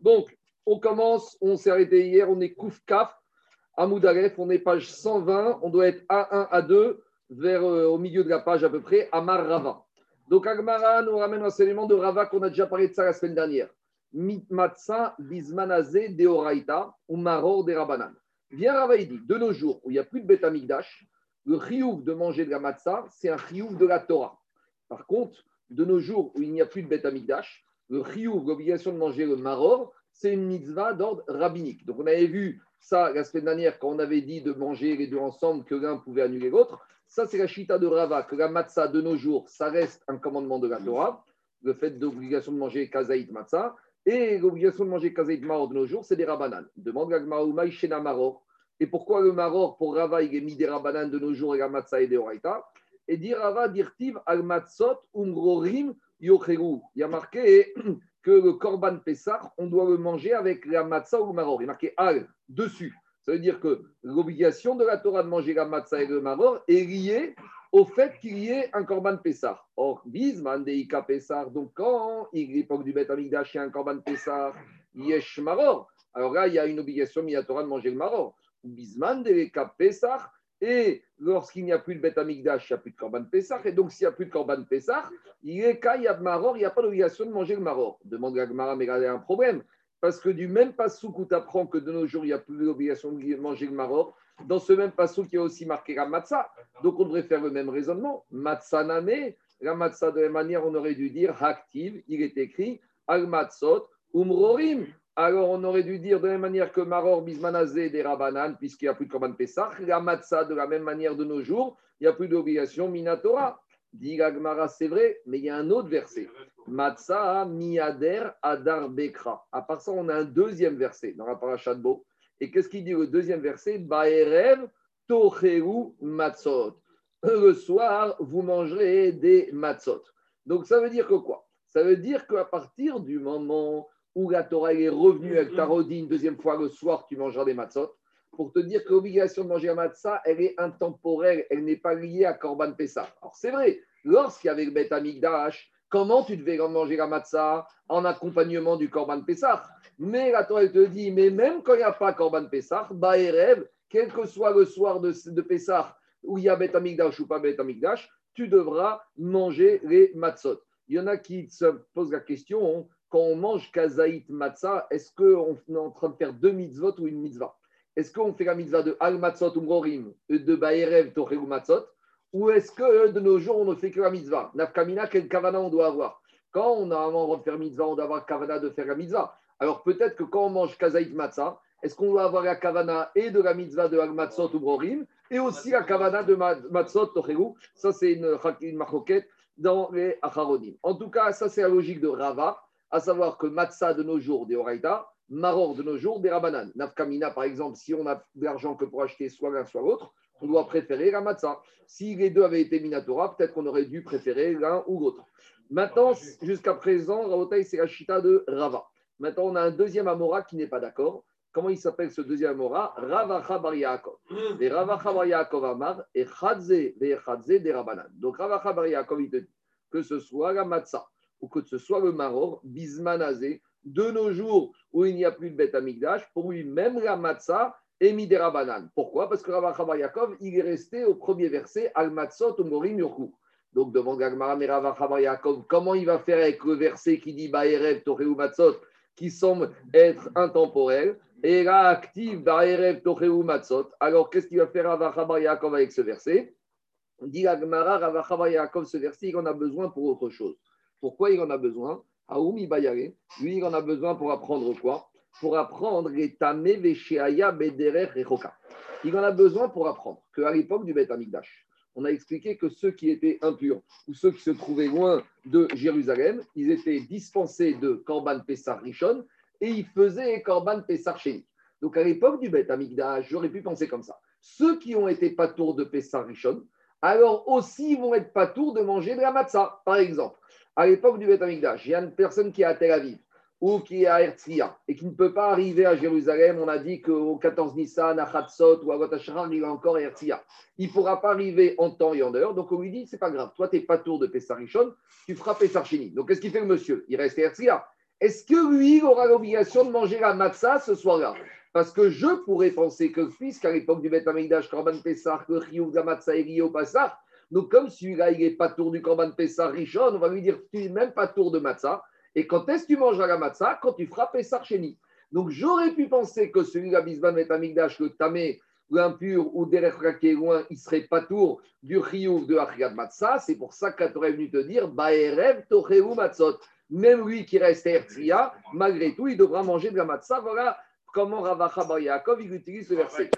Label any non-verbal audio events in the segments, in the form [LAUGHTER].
Donc, on commence, on s'est arrêté hier, on est Kouf Kaf, à Moudaref, on est page 120, on doit être A1, A2, vers, euh, au milieu de la page à peu près, Amar Rava. Donc, Agmara nous ramène un enseignement de Rava qu'on a déjà parlé de ça la semaine dernière. Mitmatsa bismanaze deoraita ou maror de rabanan. Viens Rava, de nos jours où il n'y a plus de bêta migdash, le chiouf de manger de la matzah, c'est un chiouf de la Torah. Par contre, de nos jours où il n'y a plus de bêta migdash, le chiouf, l'obligation de manger le maror, c'est une mitzvah d'ordre rabbinique. Donc on avait vu ça la semaine dernière quand on avait dit de manger les deux ensemble, que l'un pouvait annuler l'autre. Ça, c'est la chita de Rava, que la matzah de nos jours, ça reste un commandement de la Torah, le fait d'obligation de manger kazaït matzah. Et l'obligation de manger kazaït maror de nos jours, c'est des rabanan. Demande la Shena maror. Et pourquoi le maror pour Rava, il est mis des rabanan de nos jours et la matzah et des oraita Et dit Rava, dirtiv al matzot umrorim Il y a marqué que le korban Pessah, on doit le manger avec la matzah ou le maror. Il est marqué al dessus. Ça veut dire que l'obligation de la Torah de manger la matzah et le maror est liée au fait qu'il y ait un korban Pessah. Or, bisman deika Pessah, donc quand il l'époque du Beth il y a un korban Pessah, yesh maror. Alors là, il y a une obligation de la Torah de manger le maror. Bisman deika Pessah, et lorsqu'il n'y a plus de bête amigdash, il n'y a plus de korban Pessah. Et donc, s'il n'y a plus de korban Pessah, il est maror, il n'y a pas d'obligation de manger le maror. Demande à Gmara, mais il y a un problème. Parce que du même passouk où tu apprends que de nos jours, il n'y a plus d'obligation de manger le maror, dans ce même passouk, il y a aussi marqué la. Donc, on devrait faire le même raisonnement. La matzah, de la même manière, on aurait dû dire active, il est écrit al matzot umrorim alors on aurait dû dire de la même manière que Maror Bismanazé des Rabanan, puisqu'il n'y a plus de Korban Pesach, la Matzah, de la même manière de nos jours, il n'y a plus d'obligation Minatora. Dit Gagmara, c'est vrai, mais il y a un autre verset. Matzah miader adar bekra. À part ça, on a un deuxième verset dans la paracha de Beau. Et qu'est-ce qu'il dit le deuxième verset? Baerev tocheru matzot. Le soir, vous mangerez des matzot. Donc ça veut dire que quoi? Ça veut dire qu'à partir du moment où la Torah est revenue avec ta une deuxième fois le soir, tu mangeras des matzot, pour te dire que l'obligation de manger un matzah, elle est intemporelle, elle n'est pas liée à Korban Pessah. Alors c'est vrai, lorsqu'il y avait le Beth Amigdash, comment tu devais manger la matzah en accompagnement du Korban Pessah Mais la Torah te dit, mais même quand il n'y a pas Korban Pessah, Baerev, quel que soit le soir de, de Pessah, où il y a Beth Amigdash ou pas Beth Amigdash, tu devras manger les matzot. Il y en a qui se posent la question, quand on mange kazaït matzah, est-ce qu'on est en train de faire deux mitzvot ou une mitzvah? Est-ce qu'on fait la mitzvah de al matzot umrorim, de baerev toreu matzot Ou est-ce que de nos jours, on ne fait que la mitzvah? Nafkamina, quel kavana on doit avoir? Quand on a envie de faire mitzvah, on doit avoir kavana de faire la mitzvah. Alors peut-être que quand on mange kazaït matzah, est-ce qu'on doit avoir la kavana et de la mitzvah de al matzot umrorim et aussi la kavana de matzot toreu Ça, c'est une, une dans les acharonim. En tout cas, ça, c'est la logique de Rava à savoir que matzah de nos jours, des oraita, maror de nos jours, des rabanan. Nafkamina, par exemple, si on a de l'argent que pour acheter soit l'un, soit l'autre, on doit préférer la matzah. Si les deux avaient été minatora, peut-être qu'on aurait dû préférer l'un ou l'autre. Maintenant, jusqu'à présent, Rabotai, c'est la chita de Rava. Maintenant, on a un deuxième Amora qui n'est pas d'accord. Comment il s'appelle ce deuxième Amora? Ravacha Bar Yaakov. Et Ravacha Bar Yaakov Amar et Chadze et Chadze des Rabanan. Donc Ravacha Bar Yaakov, il te dit que ce soit la matzah ou que ce soit le maror, bismanazé, de nos jours où il n'y a plus de bête amigdash, pour lui, même la matzah est midera banane. Pourquoi? Parce que Rabba Yaakov, il est resté au premier verset, al matzot morim yoku. Donc, demande Gagmara, mais Rabba Yaakov, comment il va faire avec le verset qui dit Baerev, Toreu Matzot, qui semble être intemporel et là, active Baerev, Toreu Matzot. Alors, qu'est-ce qu'il va faire Rabba Yaakov avec ce verset? Dit Gagmara, Rabba Yaakov, ce verset, il en a besoin pour autre chose. Pourquoi il en a besoin? Aoumi Bayare, lui, il en a besoin pour apprendre quoi? Pour apprendre les Tamé, Vesheaya, Bederer Il en a besoin pour apprendre qu'à l'époque du Beth Amikdash, on a expliqué que ceux qui étaient impurs ou ceux qui se trouvaient loin de Jérusalem, ils étaient dispensés de Korban Pessar Rishon et ils faisaient Korban Pessar Sheni. Donc à l'époque du Beth Amikdash, j'aurais pu penser comme ça. Ceux qui ont été pas tours de Pessar Rishon, alors aussi vont être pas tours de manger de la matzah, par exemple à l'époque du Beth Amikdash, il y a une personne qui est à Tel Aviv ou qui est à Herzliya et qui ne peut pas arriver à Jérusalem, on a dit qu'au 14 Nissan, à Hatzot ou à Gotashrar, il est encore à Herzliya. Il ne pourra pas arriver en temps et en heure. Donc on lui dit, c'est pas grave, toi, tu n'es pas tour de Pessarichon, tu feras Pessarchini. Donc qu'est-ce qu'il fait le monsieur? Il reste à Herzliya. est-ce que lui, aura l'obligation de manger la matzah ce soir-là? Parce que je pourrais penser que, puisqu'à l'époque du Beth Amigdash, Korban Pessah, le Riyou de la matzah au Pessah, donc comme celui-là, il n'est pas tour du Korban Pessah Rishon, on va lui dire, tu n'es même pas tour de matzah. Et quand est-ce que tu mangeras la matzah? Quand tu feras Pessah Sheni. Donc j'aurais pu penser que celui-là, Bisban Beth Amigdash, le Tamé, l'impur ou est loin, il serait pas tour du Riyou de Achriad Matzah. C'est pour ça que tu aurais venu te dire, Baerev Tocheu Matzot même lui qui reste Herzia, malgré tout, il devra manger de la matzah. Voilà comment Ravacha Bar Yaakov il utilise ce verset.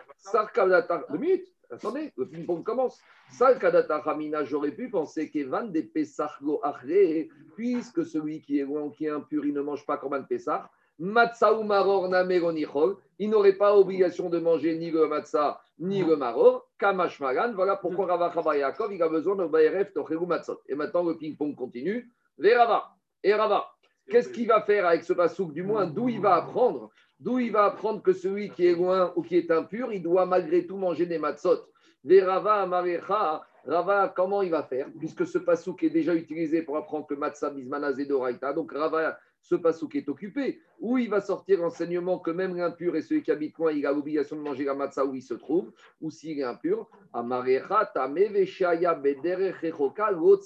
Deux minutes, attendez, le ping-pong commence. Sarkadata Ramina, j'aurais pu penser qu'Evan des Pesachgo Achre, puisque celui qui est loin, qui est impur, il ne mange pas comme un Pesach. Matzah ou maror nameronichol, il n'aurait pas obligation de manger ni le matzah ni le maror. Kamash Magan, voilà pourquoi Bar Yaakov, il a besoin de Baeref Tocheru Matzot. Et maintenant, le ping-pong continue. Verava. Et Rava, qu'est-ce qu'il va faire avec ce pasouk? Du moins, d'où il va apprendre D'où il va apprendre que celui qui est loin ou qui est impur, il doit malgré tout manger des matzot. Rava, Amarecha, Rava, comment il va faire Puisque ce pasouk est déjà utilisé pour apprendre que matzah bismanazé doraita. Donc Rava, ce pasouk est occupé. Où il va sortir l'enseignement que même l'impur et celui qui habite loin, il a l'obligation de manger la matzah où il se trouve, ou s'il est impur. Amarecha, Tameveshaya, Bederechechoka, Lot.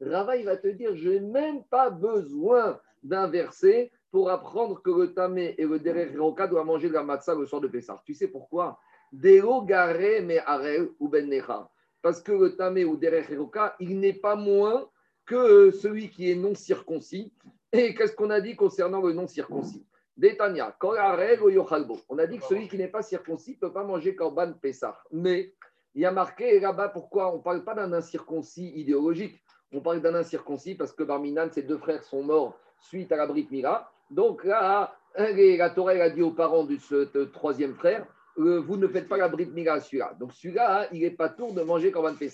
Rava, il va te dire, je n'ai même pas besoin d'un verset pour apprendre que le tamé et le derech roka doivent manger de la matzah le soir de Pessah. Tu sais pourquoi? Ben Parce que le tamé ou derech roka, il n'est pas moins que celui qui est non circoncis. Et qu'est-ce qu'on a dit concernant le non circoncis? Détania, On a dit que celui qui n'est pas circoncis ne peut pas manger korban Pessah. Mais il y a marqué là-bas pourquoi on ne parle pas d'un incirconcis idéologique. On parle d'un incirconcis parce que Barminan, ses deux frères sont morts suite à la Brit Mila. Donc là, la Torah a dit aux parents de ce troisième frère euh, Vous ne faites pas la Brit Mila celui-là. Donc celui-là, hein, il n'est pas tour de manger quand on fait.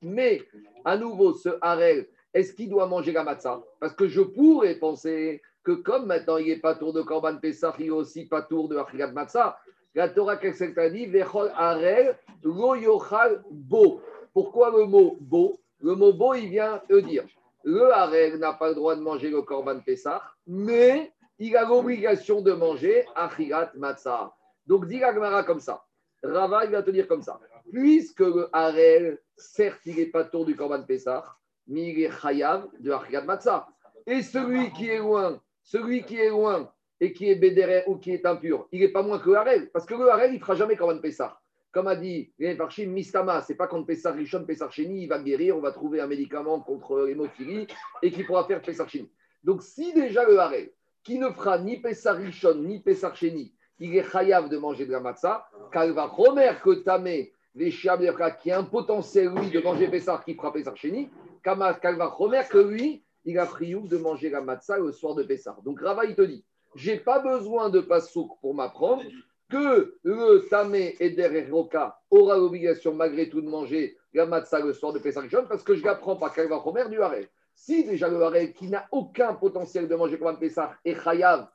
Mais à nouveau, ce Harel, est-ce qu'il doit manger la matzah? Parce que je pourrais penser que comme maintenant il n'est pas tour de Korban Pessah, il n'est aussi pas tour de Achrigat Matzah. La Torah, qu'est-ce dit? Vechol Harel, lo yochal bo. Pourquoi le mot bo? Le mot beau, il vient de dire le harel n'a pas le droit de manger le korban Pessah, mais il a l'obligation de manger achirat matzah. Donc, dit Gagmara comme ça. Rava, il va te dire comme ça. Puisque le harel, certes, il n'est pas tour du korban Pessah, mais il est chayav de achirat matzah. Et celui qui est loin, celui qui est loin et qui est bédéré ou qui est impur, il n'est pas moins que le harel. Parce que le harel, il ne fera jamais korban Pessah. Comme a dit Parchim, Mistama, c'est pas contre Pessar Rishon, Pessar Sheni, il va guérir, on va trouver un médicament contre l'hémophilie et qui pourra faire Pessar Sheni. Donc si déjà le harel, qui ne fera ni Pessar Rishon, ni Pessar Sheni, il est chayav de manger de la matzah, car il va que Tamé, qui a un potentiel, lui, de manger Pessar qui fera Pessar Sheni, car il va que lui, il a de manger la matzah le soir de Pessar. Donc Rava, il te dit, j'ai pas besoin de pasouk pour m'apprendre, que le Tamé et Roka aura l'obligation malgré tout de manger la matzah le soir de Pessah parce que je l'apprends par Kalva Romer du Harel. Si déjà le Harel, qui n'a aucun potentiel de manger comme Pessah, et Chayav,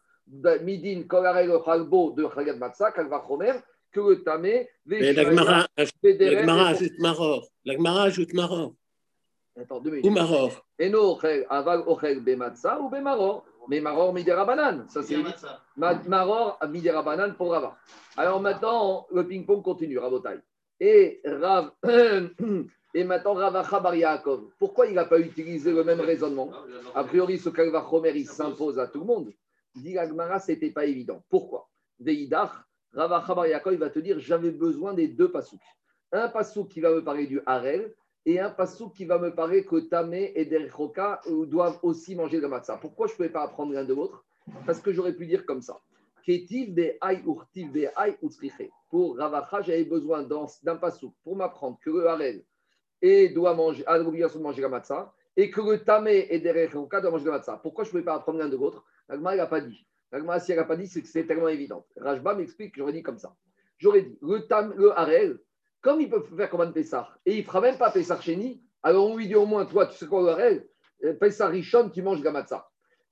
Midin, Kolarel, Chalbo de Chayad Matzah, Kalva Romer, que le Tamé. Mais l'Agmara ajoute Maror. L'Agmara ajoute Maror. Attends, deux minutes. Ou Maror. Et non, Aval Ochel Bematza ou Bemaror. Mais Maror Midera ça c'est Maror Midera Banan pour Rava. Alors maintenant, le ping-pong continue, Ravotai. Et Rav. [CLEARS THROAT] Et maintenant, Ravacha Bar Yaakov. Pourquoi il n'a pas utilisé le même raisonnement A priori, ce Kalva Chomer, il s'impose à tout le monde. Dit Agmara, ce n'était pas évident. Pourquoi? Deidach, Ravacha Bar Yaakov, il va te dire j'avais besoin des deux pasouks. Un pasouk qui va me parler du Harel et un passou qui va me paraître que Tamé et Derroka euh, doivent aussi manger le matzah. Pourquoi je ne pouvais pas apprendre l'un de l'autre? Parce que j'aurais pu dire comme ça. Pour Ravacha, j'avais besoin d'un passou pour m'apprendre que le Harel et doit manger, a l'obligation de manger la et que le Tamé et Derroka doivent manger la. Pourquoi je ne pouvais pas apprendre l'un de l'autre? L'Agma, n'a pas dit. L'Agma, si elle n'a pas dit, c'est que c'est tellement évident. Rajba m'explique que j'aurais dit comme ça. J'aurais dit le, tam, le Harel, comme il peut faire comme un Pessar, et il ne fera même pas Pessar Chéni, alors on lui dit au moins, toi, tu sais quoi le rêve euh, Pessar Richon, tu manges Gamatza.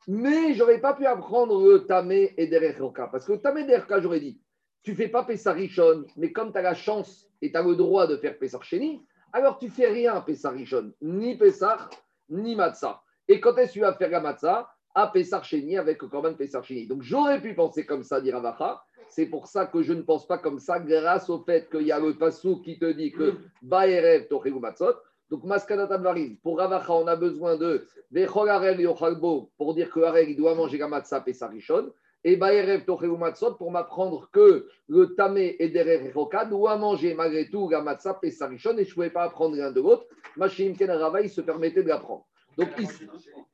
Mais je n'aurais pas pu apprendre le Tamé et Derechoka. Parce que le Tamé Derechoka, j'aurais dit, tu ne fais pas Pessar Richon, mais comme tu as la chance et tu as le droit de faire Pessar Chéni, alors tu fais rien Pessar Richon, ni Pessar, ni Matza. Et quand est-ce que tu vas faire la à Pessar avec le Korban Pessar Donc j'aurais pu penser comme ça, dire Avacha. C'est pour ça que je ne pense pas comme ça, grâce au fait qu'il y a le passou qui te dit que Baerev Tochegu Matzot. Donc, Maskanata Varim, pour Ravacha, on a besoin de Vecholare Yochalbo pour dire que Harel, il doit manger la matzah et Sarishon. Et Baerev Tochegu Matzot pour m'apprendre que le Tamé et Derer doit manger malgré tout la matzah et Sarishon. Et je ne pouvais pas apprendre l'un de l'autre. Machim Ken Rava, il se permettait de l'apprendre. Donc, ici,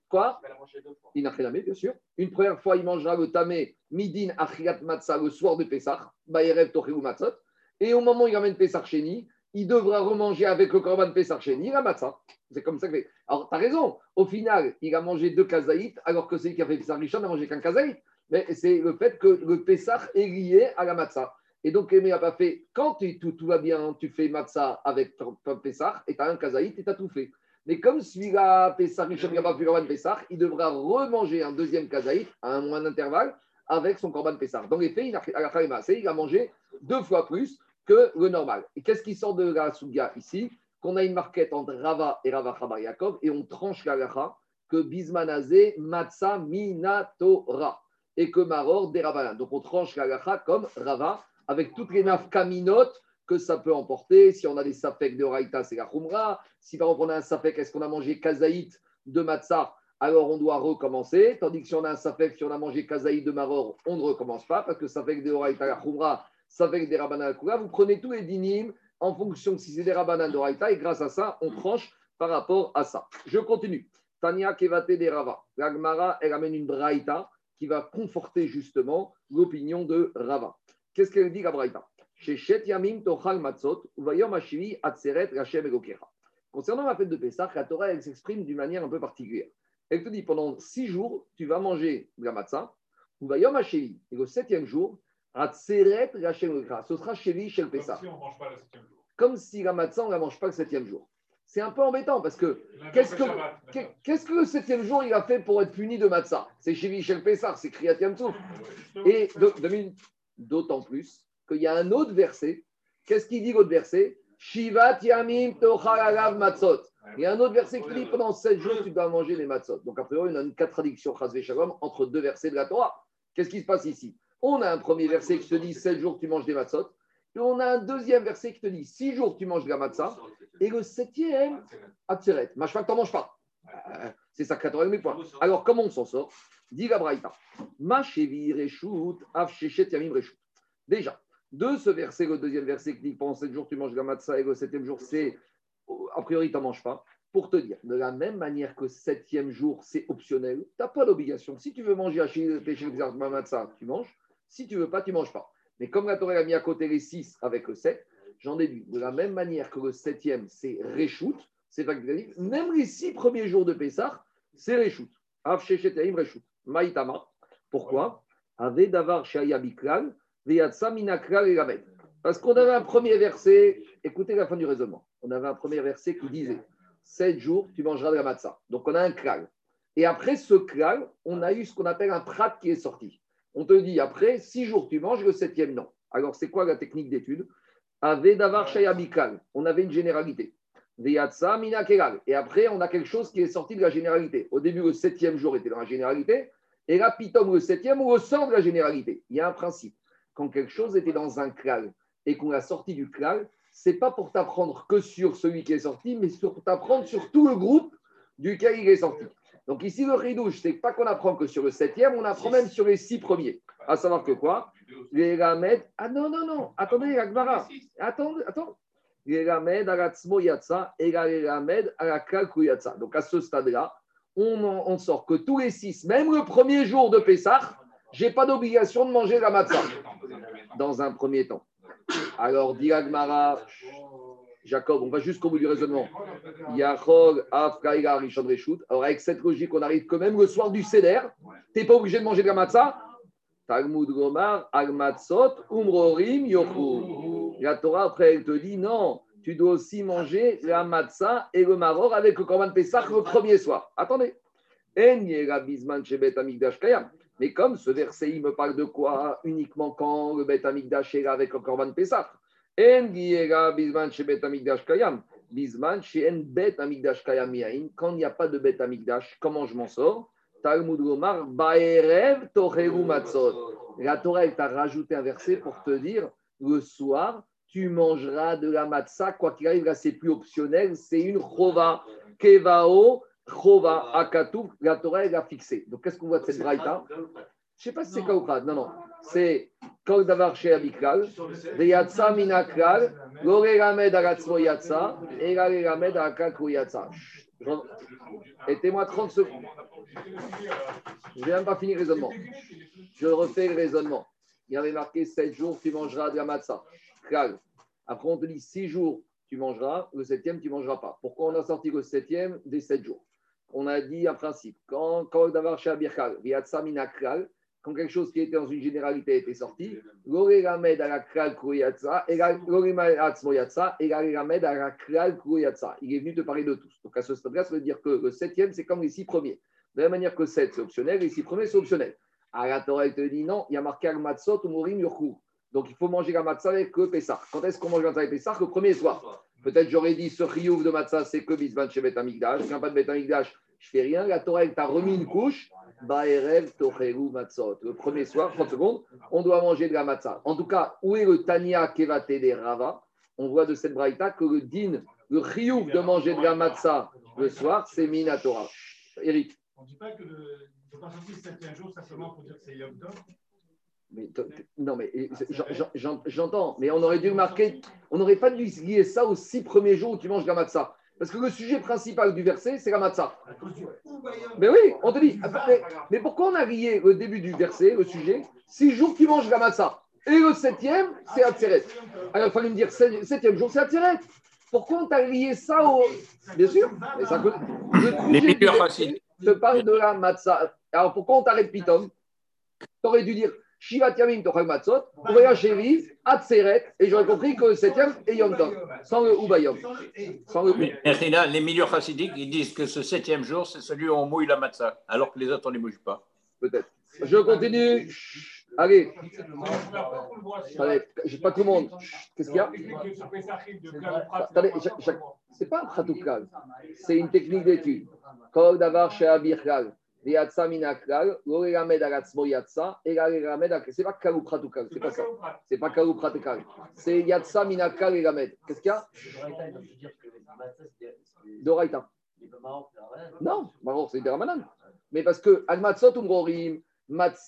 quoi Il a fait la bien sûr. Une première fois, il mangera le Tamé Midin Achiat Matzah le soir de Pessah. Baerev Tochegu Matzot. Et au moment où il amène Pessah Sheni, il devra remanger avec le Korban Pessar Sheni la matzah. C'est comme ça que. Alors, tu as raison. Au final, il a mangé deux kazaït, alors que celui qui a fait Pessar Rishon n'a mangé qu'un kazaït. Mais c'est le fait que le Pessar est lié à la matzah. Et donc, Aimé n'a pas fait. Quand tout, tout, va bien, tu fais matzah avec ton Pessar et tu as un kazaït et tu as tout fait. Mais comme celui-là, pas fait Korban Pessar, il devra remanger un deuxième kazaït à un moins d'intervalle avec son Korban Pessar. Dans les faits, il a, il a mangé deux fois plus que le normal. Et qu'est-ce qui sort de la Suga ici? Qu'on a une marquette entre Rava et Rava Chabar et on tranche la gacha que Bismanazé Matza Minatora et que Maror des Donc on tranche la gacha comme Rava avec toutes les nafkaminotes que ça peut emporter. Si on a des safek de Raïta, c'est la. Si par exemple on a un safek, est-ce qu'on a mangé kazaït de Matzah alors on doit recommencer. Tandis que si on a un safek, si on a mangé kazaït de Maror, on ne recommence pas parce que safek de Raïta, la Khumra, avec des Rabbanan Vous prenez tous les dinim en fonction de si c'est des Rabbanan de et grâce à ça, on tranche par rapport à ça. Je continue. Tania Kevate des Rava. L'Agmara, elle amène une Braïta qui va conforter justement l'opinion de Rava. Qu'est-ce qu'elle dit la Braïta Concernant la fête de Pessah, la Torah, elle s'exprime d'une manière un peu particulière. Elle te dit pendant six jours, tu vas manger la matzah, ou Vayom et le septième jour, ce sera chez chez le Pessah. Comme si la matzah, on ne la mange pas le septième jour. C'est un peu embêtant parce que qu'est-ce que, qu'est-ce que le septième jour il a fait pour être puni de matzah? C'est chez le Pessah, c'est Kriyat Yamsouf. Et d'autant plus qu'il y a un autre verset. Qu'est-ce qu'il dit l'autre verset? Shivat Yamim Matzot. Il y a un autre verset qui dit pendant sept jours, tu dois manger les matzot. Donc, après, il y a une contradiction entre deux versets de la Torah. Qu'est-ce qui se passe ici? On a un premier verset qui te dit 7 jours tu manges des matzot. On a un deuxième verset qui te dit 6 jours tu manges de la. Et le septième, Atzeret. Machma, tu n'en manges pas. Euh, c'est ça, 80 points. Alors, comment on s'en sort? Dit la Braïta. Déjà, de ce verset, le deuxième verset qui dit pendant 7 jours tu manges de la et le septième jour c'est a priori tu n'en manges pas. Pour te dire, de la même manière que septième jour c'est optionnel, tu n'as pas d'obligation. Si tu veux manger à le matzah, tu manges. Si tu veux pas, tu manges pas. Mais comme la Torah a mis à côté les 6 avec le 7, j'en déduis. De la même manière que le septième, c'est Réchout, c'est facultatif. Même les six premiers jours de Pessah, c'est Réchout. Maïtama. Pourquoi? Parce qu'on avait un premier verset, écoutez la fin du raisonnement. On avait un premier verset qui disait 7 jours, tu mangeras de la matzah. Donc on a un klal. Et après ce klal, on a eu ce qu'on appelle un prat qui est sorti. On te dit après, six jours tu manges, le septième non. Alors c'est quoi la technique d'étude? On avait une généralité. Et après, on a quelque chose qui est sorti de la généralité. Au début, le septième jour était dans la généralité. Et là, pitom, le septième, on ressort de la généralité. Il y a un principe. Quand quelque chose était dans un klal et qu'on l'a sorti du klal, c'est pas pour t'apprendre que sur celui qui est sorti, mais pour t'apprendre sur tout le groupe duquel il est sorti. Donc ici, le ridouche, c'est pas qu'on apprend que sur le septième, on apprend même sur les six premiers. À savoir que quoi Les Ramed. Ah non, non, non. Attendez, Agmara. Attends, attends. Les Ramed la Yatsa et les Ramed la Yatsa. Donc à ce stade-là, on, on sort que tous les six, même le premier jour de Pessah, j'ai pas d'obligation de manger la matzah. Dans un premier temps. Alors, dit Agmara, Jacob, on va jusqu'au bout du raisonnement. Afkaïga, Rishon Reshut. Alors, avec cette logique, on arrive quand même le soir du Seder. Tu n'es pas obligé de manger de la matzah. Talmud Gomar, Agmatzot, Umrorim. La Torah, après, elle te dit non, tu dois aussi manger la matzah et le maror avec le Korban Pesach le premier soir. Attendez. Mais comme ce verset, il me parle de quoi Uniquement quand le Bet Amigdash est avec le Korban Pesach? Quand il n'y a pas de bête amigdash, comment je m'en sors Talmud Gomar, Baerev Tocheru Matzot. La Torah, elle t'a rajouté un verset pour te dire le soir, tu mangeras de la matzah, quoi qu'il arrive, là, c'est plus optionnel, c'est une chova. Kevao, chova, akatouf, la Torah, elle a fixé. Donc, qu'est-ce qu'on voit de cette braïta? Je ne sais pas si c'est Kaukrat, non, non. C'est Kol Davar chez Abikral, Yatsa Minakral, Lore Ramed Aratzmo Yatsa, et Lare Ramed Akakou Yatsa. Aidez-moi 30 secondes. Je ne vais même pas finir le raisonnement. Je refais le raisonnement. Il y avait marqué 7 jours, tu mangeras de la matzah. Après, on te dit 6 jours, tu mangeras. Le septième, tu ne mangeras pas. Pourquoi on a sorti le septième des 7 jours? On a dit un principe. Quand, quand d'avoir chez Abirkal, quand quelque chose qui était dans une généralité était sorti, il est venu te parler de tous. Donc à ce stade-là, ça veut dire que le septième, c'est comme les six premiers. De la même manière que 7, c'est optionnel, les six premiers, c'est optionnel. À la Torah, il te dit non, il y a marqué al-matzot ou morim yurkou. Donc il faut manger la matzah avec le Pessah. Quand est-ce qu'on mange la matzah avec Pessah? Le premier soir. Peut-être j'aurais dit ce riouf de matzah, c'est que bisban chez Bet Amigdash. Quand pas de Bet Amigdash, je fais rien. La Torah, elle t'a remis une couche. Le premier soir, 30 secondes, on doit manger de la matzah. En tout cas, où est le Tania Kevate des Rava? On voit de cette braïta que le din, le riouf de manger de la matzah le soir, c'est Minatora. Eric. On ne dit pas que le pas sortir le septième jour simplement pour dire que c'est Yom Tov? Mais, non, mais j'entends, mais on aurait dû marquer, on n'aurait pas dû lier ça aux six premiers jours où tu manges la matzah. Parce que le sujet principal du verset, c'est la matzah. Mais oui, on te dit, mais, pourquoi on a lié le début du verset, le sujet, six jours tu manges la matzah? Et le septième, c'est Atzeret. Alors il fallait me dire, septième jour, c'est Atzeret. Pourquoi on t'a lié ça au. Bien sûr, mais ça. Les meilleurs faciles. te parle de la matzah. Alors pourquoi on t'arrête Pitom Tu aurais dû dire Shiva Tiamim Tochal Matzot, Ouaya Chéri, Atzeret, et j'aurais compris que le septième est Yom Tov, sans le Ubayom. Sans le là, les milieux chassidiques, ils disent que ce septième jour, c'est celui où on mouille la matzah, alors que les autres, on ne les mouille pas. Peut-être. Je continue. Allez. Allez, j'ai pas tout le monde. Qu'est-ce qu'il y a? Attendez, c'est pas un khatoukal, c'est une technique d'étude. Kol davar chez Abirkal. C'est pas Kalou Pratukal, c'est pas ça. C'est pas Kalou Pratukal. C'est Yatsa Minakal et Lamed. Qu'est-ce qu'il y a? Doraita. Non, Maror, c'est des Ramanan. Mais parce que Almatsot Umrorim,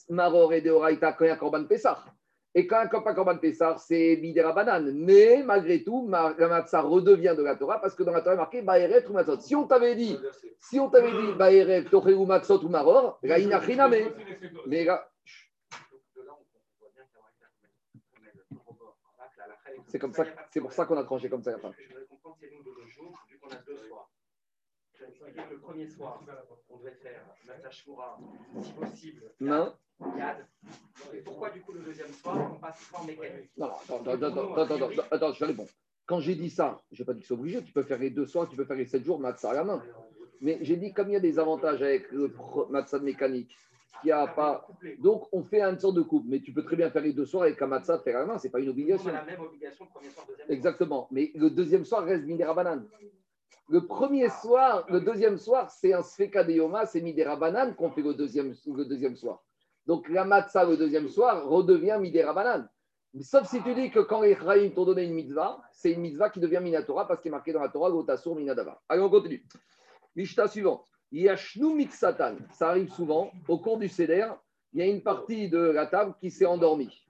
Maror et Deoraita, quand il y a Korban Pessah. Et quand un copain Korban Pessar, c'est Midera Banane. Mais malgré tout, la matzah redevient de la Torah parce que dans la Torah, il est marqué Baeret ou Matzot. Si on t'avait dit, si on t'avait dit Baeret, Toré ou Matzot ou Maror, là, il n'a rien à mais. Mais là. C'est comme ça, c'est pour ça qu'on a tranché comme ça la. Je voudrais comprendre c'est nous de nos jours, vu qu'on a deux soirs. Le premier soir, on devait faire Matzah Shmura, si possible. Non. Du coup le deuxième soir, on passe en mécanique Non, attends, attends, attends, attends, je réponds. Quand j'ai dit ça, je n'ai pas dit que c'est obligé, tu peux faire les deux soirs, tu peux faire les sept jours, matzah à la main. Mais j'ai dit, comme il y a des avantages avec le matzah mécanique, qu'il n'y a pas. Donc, on fait une sorte de coupe. Mais tu peux très bien faire les deux soirs avec un matzah faire à la main, ce n'est pas une obligation. On a la même obligation, premier soir, deuxième Exactement. Mais le deuxième soir reste Midera Banane. Le premier soir, le deuxième soir, c'est un Sfeka de Yoma, c'est Midera Banane qu'on fait le deuxième, le deuxième soir. Donc la matzah le deuxième soir redevient midera banane. Sauf si tu dis que quand les Chraïm t'ont donné une mitzvah, c'est une mitzvah qui devient minatora parce qu'il est marqué dans la Torah Gotasur Minadava. Allez, on continue. Mishta suivante. Yashnu Miksatan. Ça arrive souvent. Au cours du Seder, il y a une partie de la table qui s'est endormie.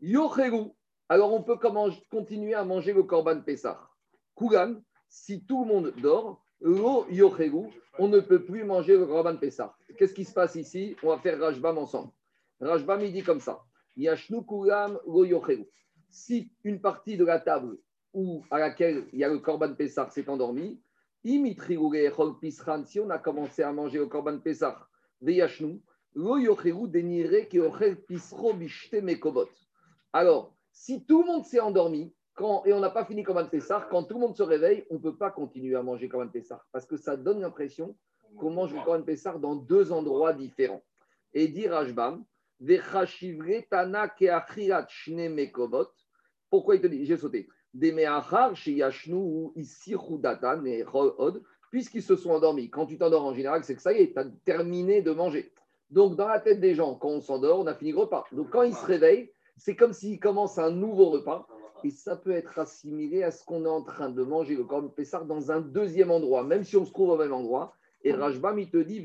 Yocheru. Alors on peut continuer à manger le Korban Pessah. Kugan, si tout le monde dort, Lo on ne peut plus manger le Korban Pessah. Qu'est-ce qui se passe ici? On va faire Rajbam ensemble. Rajbam, il dit comme ça. Yashnu Kulam Si une partie de la table où, à laquelle il y a le Korban Pessah s'est endormi, si on a commencé à manger le Korban Pessah, alors, si tout le monde s'est endormi, et on n'a pas fini Korban Pessah, quand tout le monde se réveille, on ne peut pas continuer à manger Korban Pessah, parce que ça donne l'impression qu'on mange le Korban Pessar dans deux endroits différents. Et dit Rajbam, pourquoi il te dit J'ai sauté. Puisqu'ils se sont endormis. Quand tu t'endors en général, c'est que ça y est, tu as terminé de manger. Donc, dans la tête des gens, quand on s'endort, on a fini le repas. Donc, quand ils se réveillent, c'est comme s'ils commencent un nouveau repas. Et ça peut être assimilé à ce qu'on est en train de manger le corban Pessar dans un deuxième endroit, même si on se trouve au même endroit. Et Rajbam, il te dit,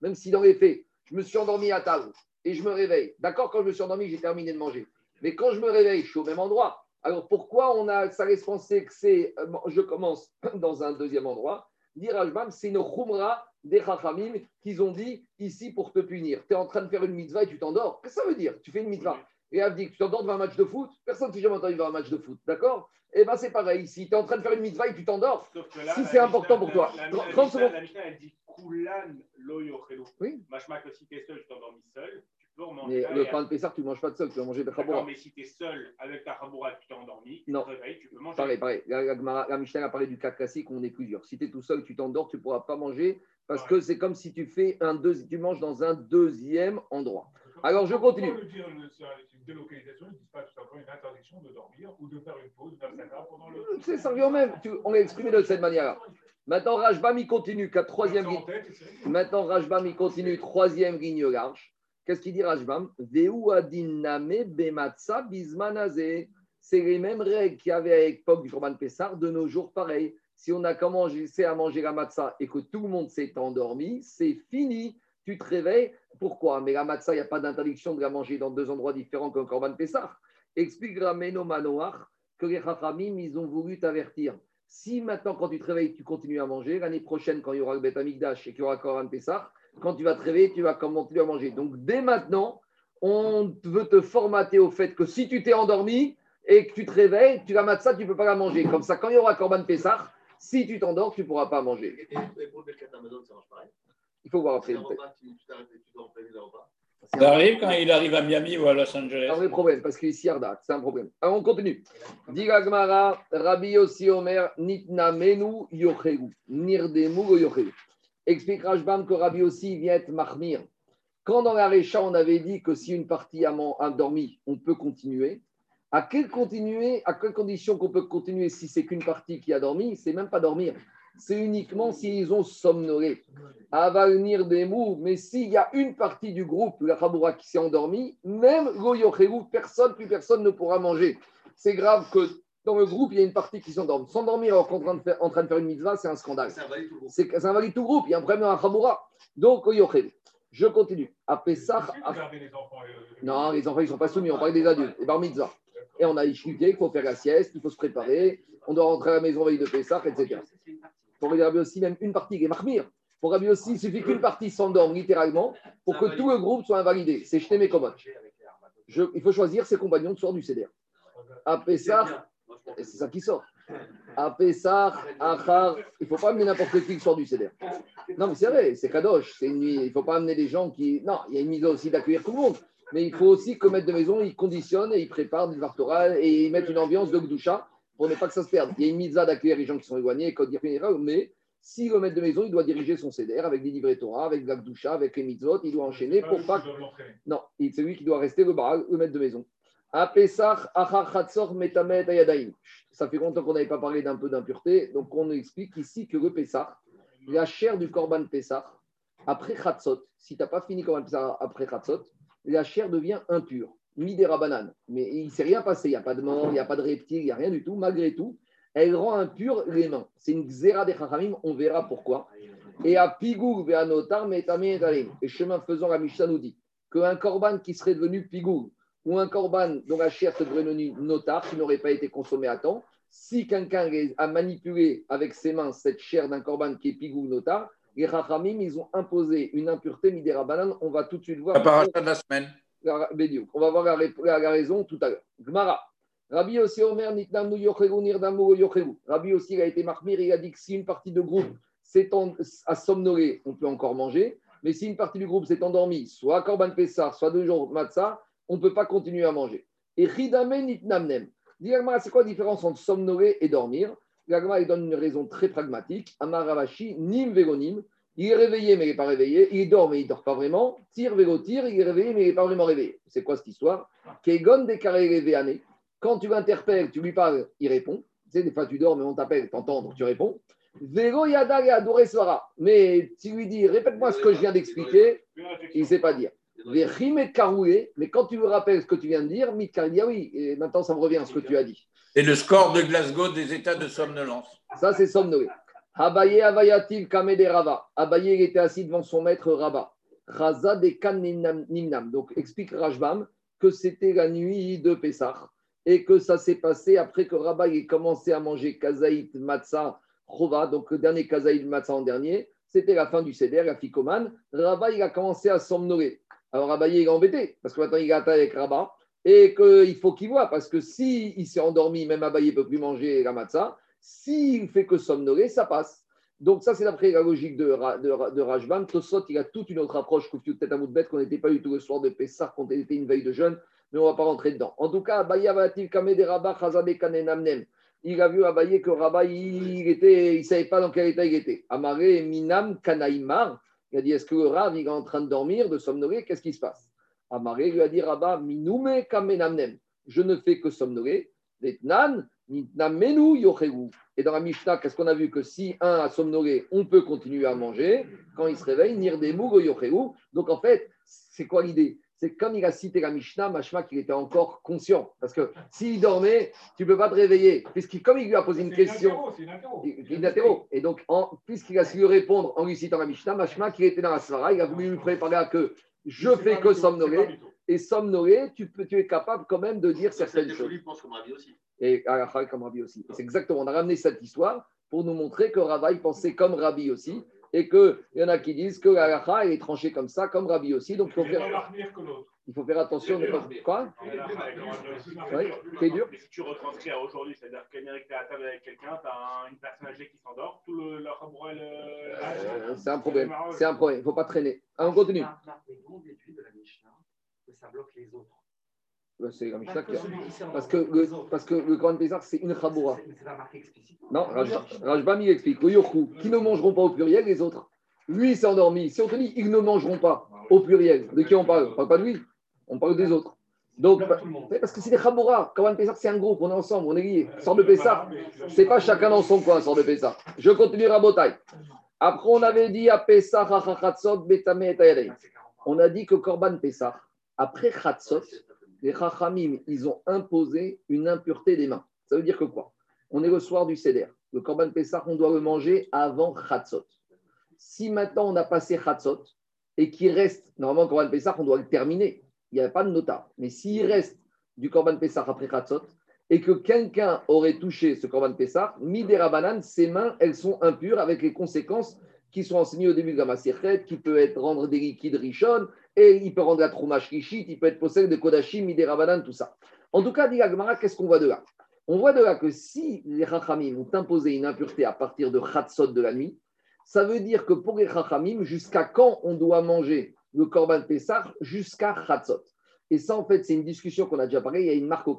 même si dans les faits, je me suis endormi à table et je me réveille. D'accord, quand je me suis endormi, j'ai terminé de manger. Mais quand je me réveille, je suis au même endroit. Alors pourquoi on a ça laisse penser que c'est euh, je commence [CLEARS THROAT] dans un deuxième endroit Dire c'est une khumra des chachamim qu'ils ont dit ici pour te punir. Tu es en train de faire une mitzvah et tu t'endors. Qu'est-ce que ça veut dire? Tu fais une mitzvah. Et dit tu t'endors devant un match de foot. Personne ne s'est jamais entendu devant un match de foot. D'accord? Eh bien, c'est pareil. Si tu es en train de faire une mitzvah et tu t'endors, si c'est important pour toi. 30 secondes. La Mishnah, elle dit Kulan Oui. Si tu es seul, tu t'endormis seul. Mais le pain de Pessar, tu ne manges pas de seul, tu vas manger de Chaboura. mais si tu es seul avec ta Chaboura, tu t'es endormi, tu te réveilles, tu peux manger. Pareil, pareil. La, la, la Mishnah a parlé du cas classique où on est plusieurs. Si tu es tout seul, tu t'endors, tu ne pourras pas manger parce que c'est comme si tu, fais un deux, tu manges dans un deuxième endroit. Alors je continue. Pourquoi dire une délocalisation, ils ne disent pas tout simplement une interdiction de dormir ou de faire une pause pendant le. C'est ça même. Tu, on l'a exprimé de cette manière-là. Maintenant, Rajbam, il continue, qu'à troisième ligne. Maintenant, Rajbam, il continue, troisième ligne large. Qu'est-ce qu'il dit Rajbam? C'est les mêmes règles qu'il y avait à l'époque du Corban Pessar, de nos jours pareil. Si on a commencé à manger la matzah et que tout le monde s'est endormi, c'est fini. Tu te réveilles. Pourquoi Mais la matzah, il n'y a pas d'interdiction de la manger dans deux endroits différents qu'un Corban Pessar. Explique Rameno Manoach que les Chachamim, ils ont voulu t'avertir. Si maintenant, quand tu te réveilles, tu continues à manger, l'année prochaine, quand il y aura le Bet Amigdash et qu'il y aura Corban Pessar, quand tu vas te réveiller, tu vas commencer à manger. Donc, dès maintenant, on veut te formater au fait que si tu t'es endormi et que tu te réveilles, tu la ça, tu ne peux pas la manger. Comme ça, quand il y aura Corban Pessah, si tu t'endors, tu ne pourras pas manger. Il faut voir après. Ça arrive quand il arrive à Miami ou à Los Angeles. Un vrai problème, parce qu'ici, Arda, c'est un problème. Alors, on continue. Digagmara, Rabbi Yossi Omer, Nitna Menu Yochegu, Nirdemu Yochegu. Explique Rajbam que Rabbi aussi vient être mahmir. Quand dans la Récha, on avait dit que si une partie a, dormi, on peut continuer, à quelle, continuer, à quelle condition qu'on peut continuer si c'est qu'une partie qui a dormi C'est même pas dormir. C'est uniquement s'ils ont somnolé. venir des mous, mais s'il y a une partie du groupe, la Khaboura, qui s'est endormie, même Goyochérou, personne, plus personne ne pourra manger. C'est grave que dans le groupe, il y a une partie qui s'endorme. S'endormir alors qu'on est en train, de faire, en train de faire une mitzvah, c'est un scandale. C'est invalide tout le groupe. Il y a un problème dans la Khamoura. Donc, je continue. À Pessah. Non, les enfants, ils ne sont pas soumis. On parle des adultes. Et bar mitzvah. Et on a expliqué qu'il faut faire la sieste, il faut se préparer. On doit rentrer à la maison veille de Pessah, etc. Pour regarder aussi, même une partie qui est marmire. Pour Rabbi aussi, il suffit qu'une partie s'endorme littéralement pour que tout le groupe soit invalidé. C'est jeter mes commodes. il faut choisir ses compagnons de soir du CDR. À Pessah, et c'est ça qui sort. À Pessah, Achar, il ne faut pas amener n'importe qui qui sort du CDR. Non, mais c'est vrai, c'est Kadosh. Il ne faut pas amener des gens qui. Non, il y a une mise aussi d'accueillir tout le monde. Mais il faut aussi que maître de maison, il conditionne et il prépare des vartoral et il met une ambiance de Gdoucha pour ne pas que ça se perde. Il y a une mise d'accueillir les gens qui sont éloignés, mais si le maître de maison, il doit diriger son CDR avec des livrets Torah, avec la Gdoucha, avec les mitzvot, il doit enchaîner pour pas. Non, c'est lui qui doit rester le baral, le maître de maison. Ça fait longtemps qu'on n'avait pas parlé d'un peu d'impureté, donc on explique ici que le Pessah, la chair du Korban Pessah, après Khatzot, si tu n'as pas fini Korban Pessah après Khatzot, la chair devient impure, midera banane. Mais il ne s'est rien passé, il n'y a pas de mort, il n'y a pas de reptile, il n'y a rien du tout. Malgré tout, elle rend impure les mains. C'est une xéra des Chachamim, on verra pourquoi. Et à Pigou, Veanotar, Et chemin faisant, la Mishnah nous dit qu'un Korban qui serait devenu Pigou, ou un corban dont la chair se devenu notar, qui n'aurait pas été consommé à temps, si quelqu'un a manipulé avec ses mains cette chair d'un corban qui est pigou notar, les rachamim, ils ont imposé une impureté midera banane. On va tout de suite voir. La de la semaine. On va voir la, la, raison tout à l'heure. Gmara. Rabbi aussi Omer nitnamu nirdamu Rabbi aussi a été marmir, il a dit que si une partie de groupe s'est à somnoler, on peut encore manger. Mais si une partie du groupe s'est endormie, soit Korban Pessar, soit deux jours Matzah, on ne peut pas continuer à manger. Et Ridame Nitnamnem. c'est quoi la différence entre somnoler et dormir? L'agma, il donne une raison très pragmatique. Amaravashi, Nim Végonim. Il est réveillé, mais il n'est pas réveillé. Il dort, mais il ne dort pas vraiment. Tire, vélo, tire. Il est réveillé, mais il n'est pas vraiment réveillé. C'est quoi cette histoire? Kegon Quand tu l'interpelles, tu lui parles, il répond. Tu sais, des fois, tu dors, mais on t'appelle, t'entends, donc tu réponds. Vélo Yada et Adoré Svara. Mais tu lui dis, répète-moi ce que je viens d'expliquer, il ne sait pas dire. Mais quand tu me rappelles ce que tu viens de dire, Mitkar dit, ah oui, et maintenant ça me revient ce que tu as dit. Et le score de Glasgow des états de somnolence. Ça, c'est somnolé. Abaye Avayatil Kamede Rava. Abaye, était assis devant son maître Rava. Raza de Kan Nimnam-. Donc, explique Rajbam que c'était la nuit de Pessah et que ça s'est passé après que Rabat ait commencé à manger Kazaït Matzah Chova, donc le dernier Kazaït Matzah en dernier. C'était la fin du Seder, la Ficomane. Rabat, il a commencé à somnoler. Alors, il est embêté parce que maintenant, il est avec Rabat et qu'il faut qu'il voit parce que s'il il s'est endormi, même Abaye ne peut plus manger la Matzah. S'il fait que somnoler, ça passe. Donc, ça, c'est d'après la logique de, de, de Rajbam. Tosot, il a toute une autre approche que peut-être un bout de bête qu'on n'était pas du tout le soir de Pessah, qu'on était une veille de jeûne, mais on ne va pas rentrer dedans. En tout cas, Rabba Chazade Kanenamnem. Il a vu Abaye que Rabba, il était, il savait pas dans quel état il était. Amaré Minam Kanaïmar. Il a dit Est-ce que le Rav, il est en train de dormir, de somnoler? Qu'est-ce qui se passe? Amaré lui a dit Rabba, Minoume Kamenamnem. Je ne fais que somnoler. Vetnan. Et dans la Mishnah, qu'est-ce qu'on a vu? Que si un a somnolé, on peut continuer à manger. Quand il se réveille, Nirdemu Yochegu. Donc en fait, c'est quoi l'idée? C'est comme il a cité la Mishnah, Mashma qu'il était encore conscient. Parce que s'il dormait, tu ne peux pas te réveiller. Puisque comme il lui a posé une question. C'est interro. Et donc, puisqu'il a su lui répondre en lui citant la Mishnah, Mashma qu'il était dans la Svara, il a voulu lui préparer à que je fais que somnoler. Et somnoler, tu, peux, tu es capable quand même de dire certaines choses. Je pense comme Ravi aussi. Et Aracha comme Rabbi aussi. C'est exactement, on a ramené cette histoire pour nous montrer que Ravaï pensait comme Rabbi aussi. Et qu'il y en a qui disent que l'Aracha est tranchée comme ça, comme Rabbi aussi. Donc il faut faire, que il faut faire attention. de pas- Quoi Oui, c'est dur. Mais si tu retranscris à aujourd'hui, c'est-à-dire que quelqu'un qui est à table avec quelqu'un, tu as une personne âgée qui s'endort, tout le. Euh, C'est un problème. C'est un problème. Il ne faut pas traîner. Ah, on continue. Que ça bloque les autres Bah, C'est la Mishnah Parce qui a- Parce que le, parce que le Coran Pézar, c'est une chaboura. C'est- C'est pas marqué explicitement. Non, Raj- Rajbam, il explique. Le Yochou, qui ne mangeront pas au pluriel, les autres. Lui, il s'est endormi. Si on te dit, ils ne mangeront pas au pluriel, de qui on parle? On ne parle pas de lui, on parle des autres. Donc, parce que c'est des Chaboura. Coran Pézar, c'est un groupe, on est ensemble, on est liés. Sort de Pessah, c'est pas chacun dans son coin, sort de Pessah. Je continue Rabotai. Après, on avait dit à Tayadei. Ah, c'est 40 ans. On a dit que Korban Pessah, après Chatzot, les Chachamim, ils ont imposé une impureté des mains. Ça veut dire que quoi? On est le soir du Seder. Le Korban Pessah, on doit le manger avant Chatzot. Si maintenant on a passé Chatzot et qu'il reste, normalement, le Korban Pessah, on doit le terminer. Il n'y a pas de nota. Mais s'il reste du Korban Pessah après Chatzot et que quelqu'un aurait touché ce Korban Pessah, Midera Banane, ses mains, elles sont impures avec les conséquences qui sont enseignées au début de la Masirchet, qui peut être rendre des liquides richon, et il peut rendre la Troumash Rishit, il peut être possède de Kodashim, Midera Banane, tout ça. En tout cas, dit qu'est-ce qu'on voit de là? On voit de là que si les Chachamim ont imposé une impureté à partir de Chatzot de la nuit, ça veut dire que pour les Chachamim, jusqu'à quand on doit manger le Korban Pessah Jusqu'à Chatzot? Et ça, en fait, c'est une discussion qu'on a déjà parlé. Il y a une marque au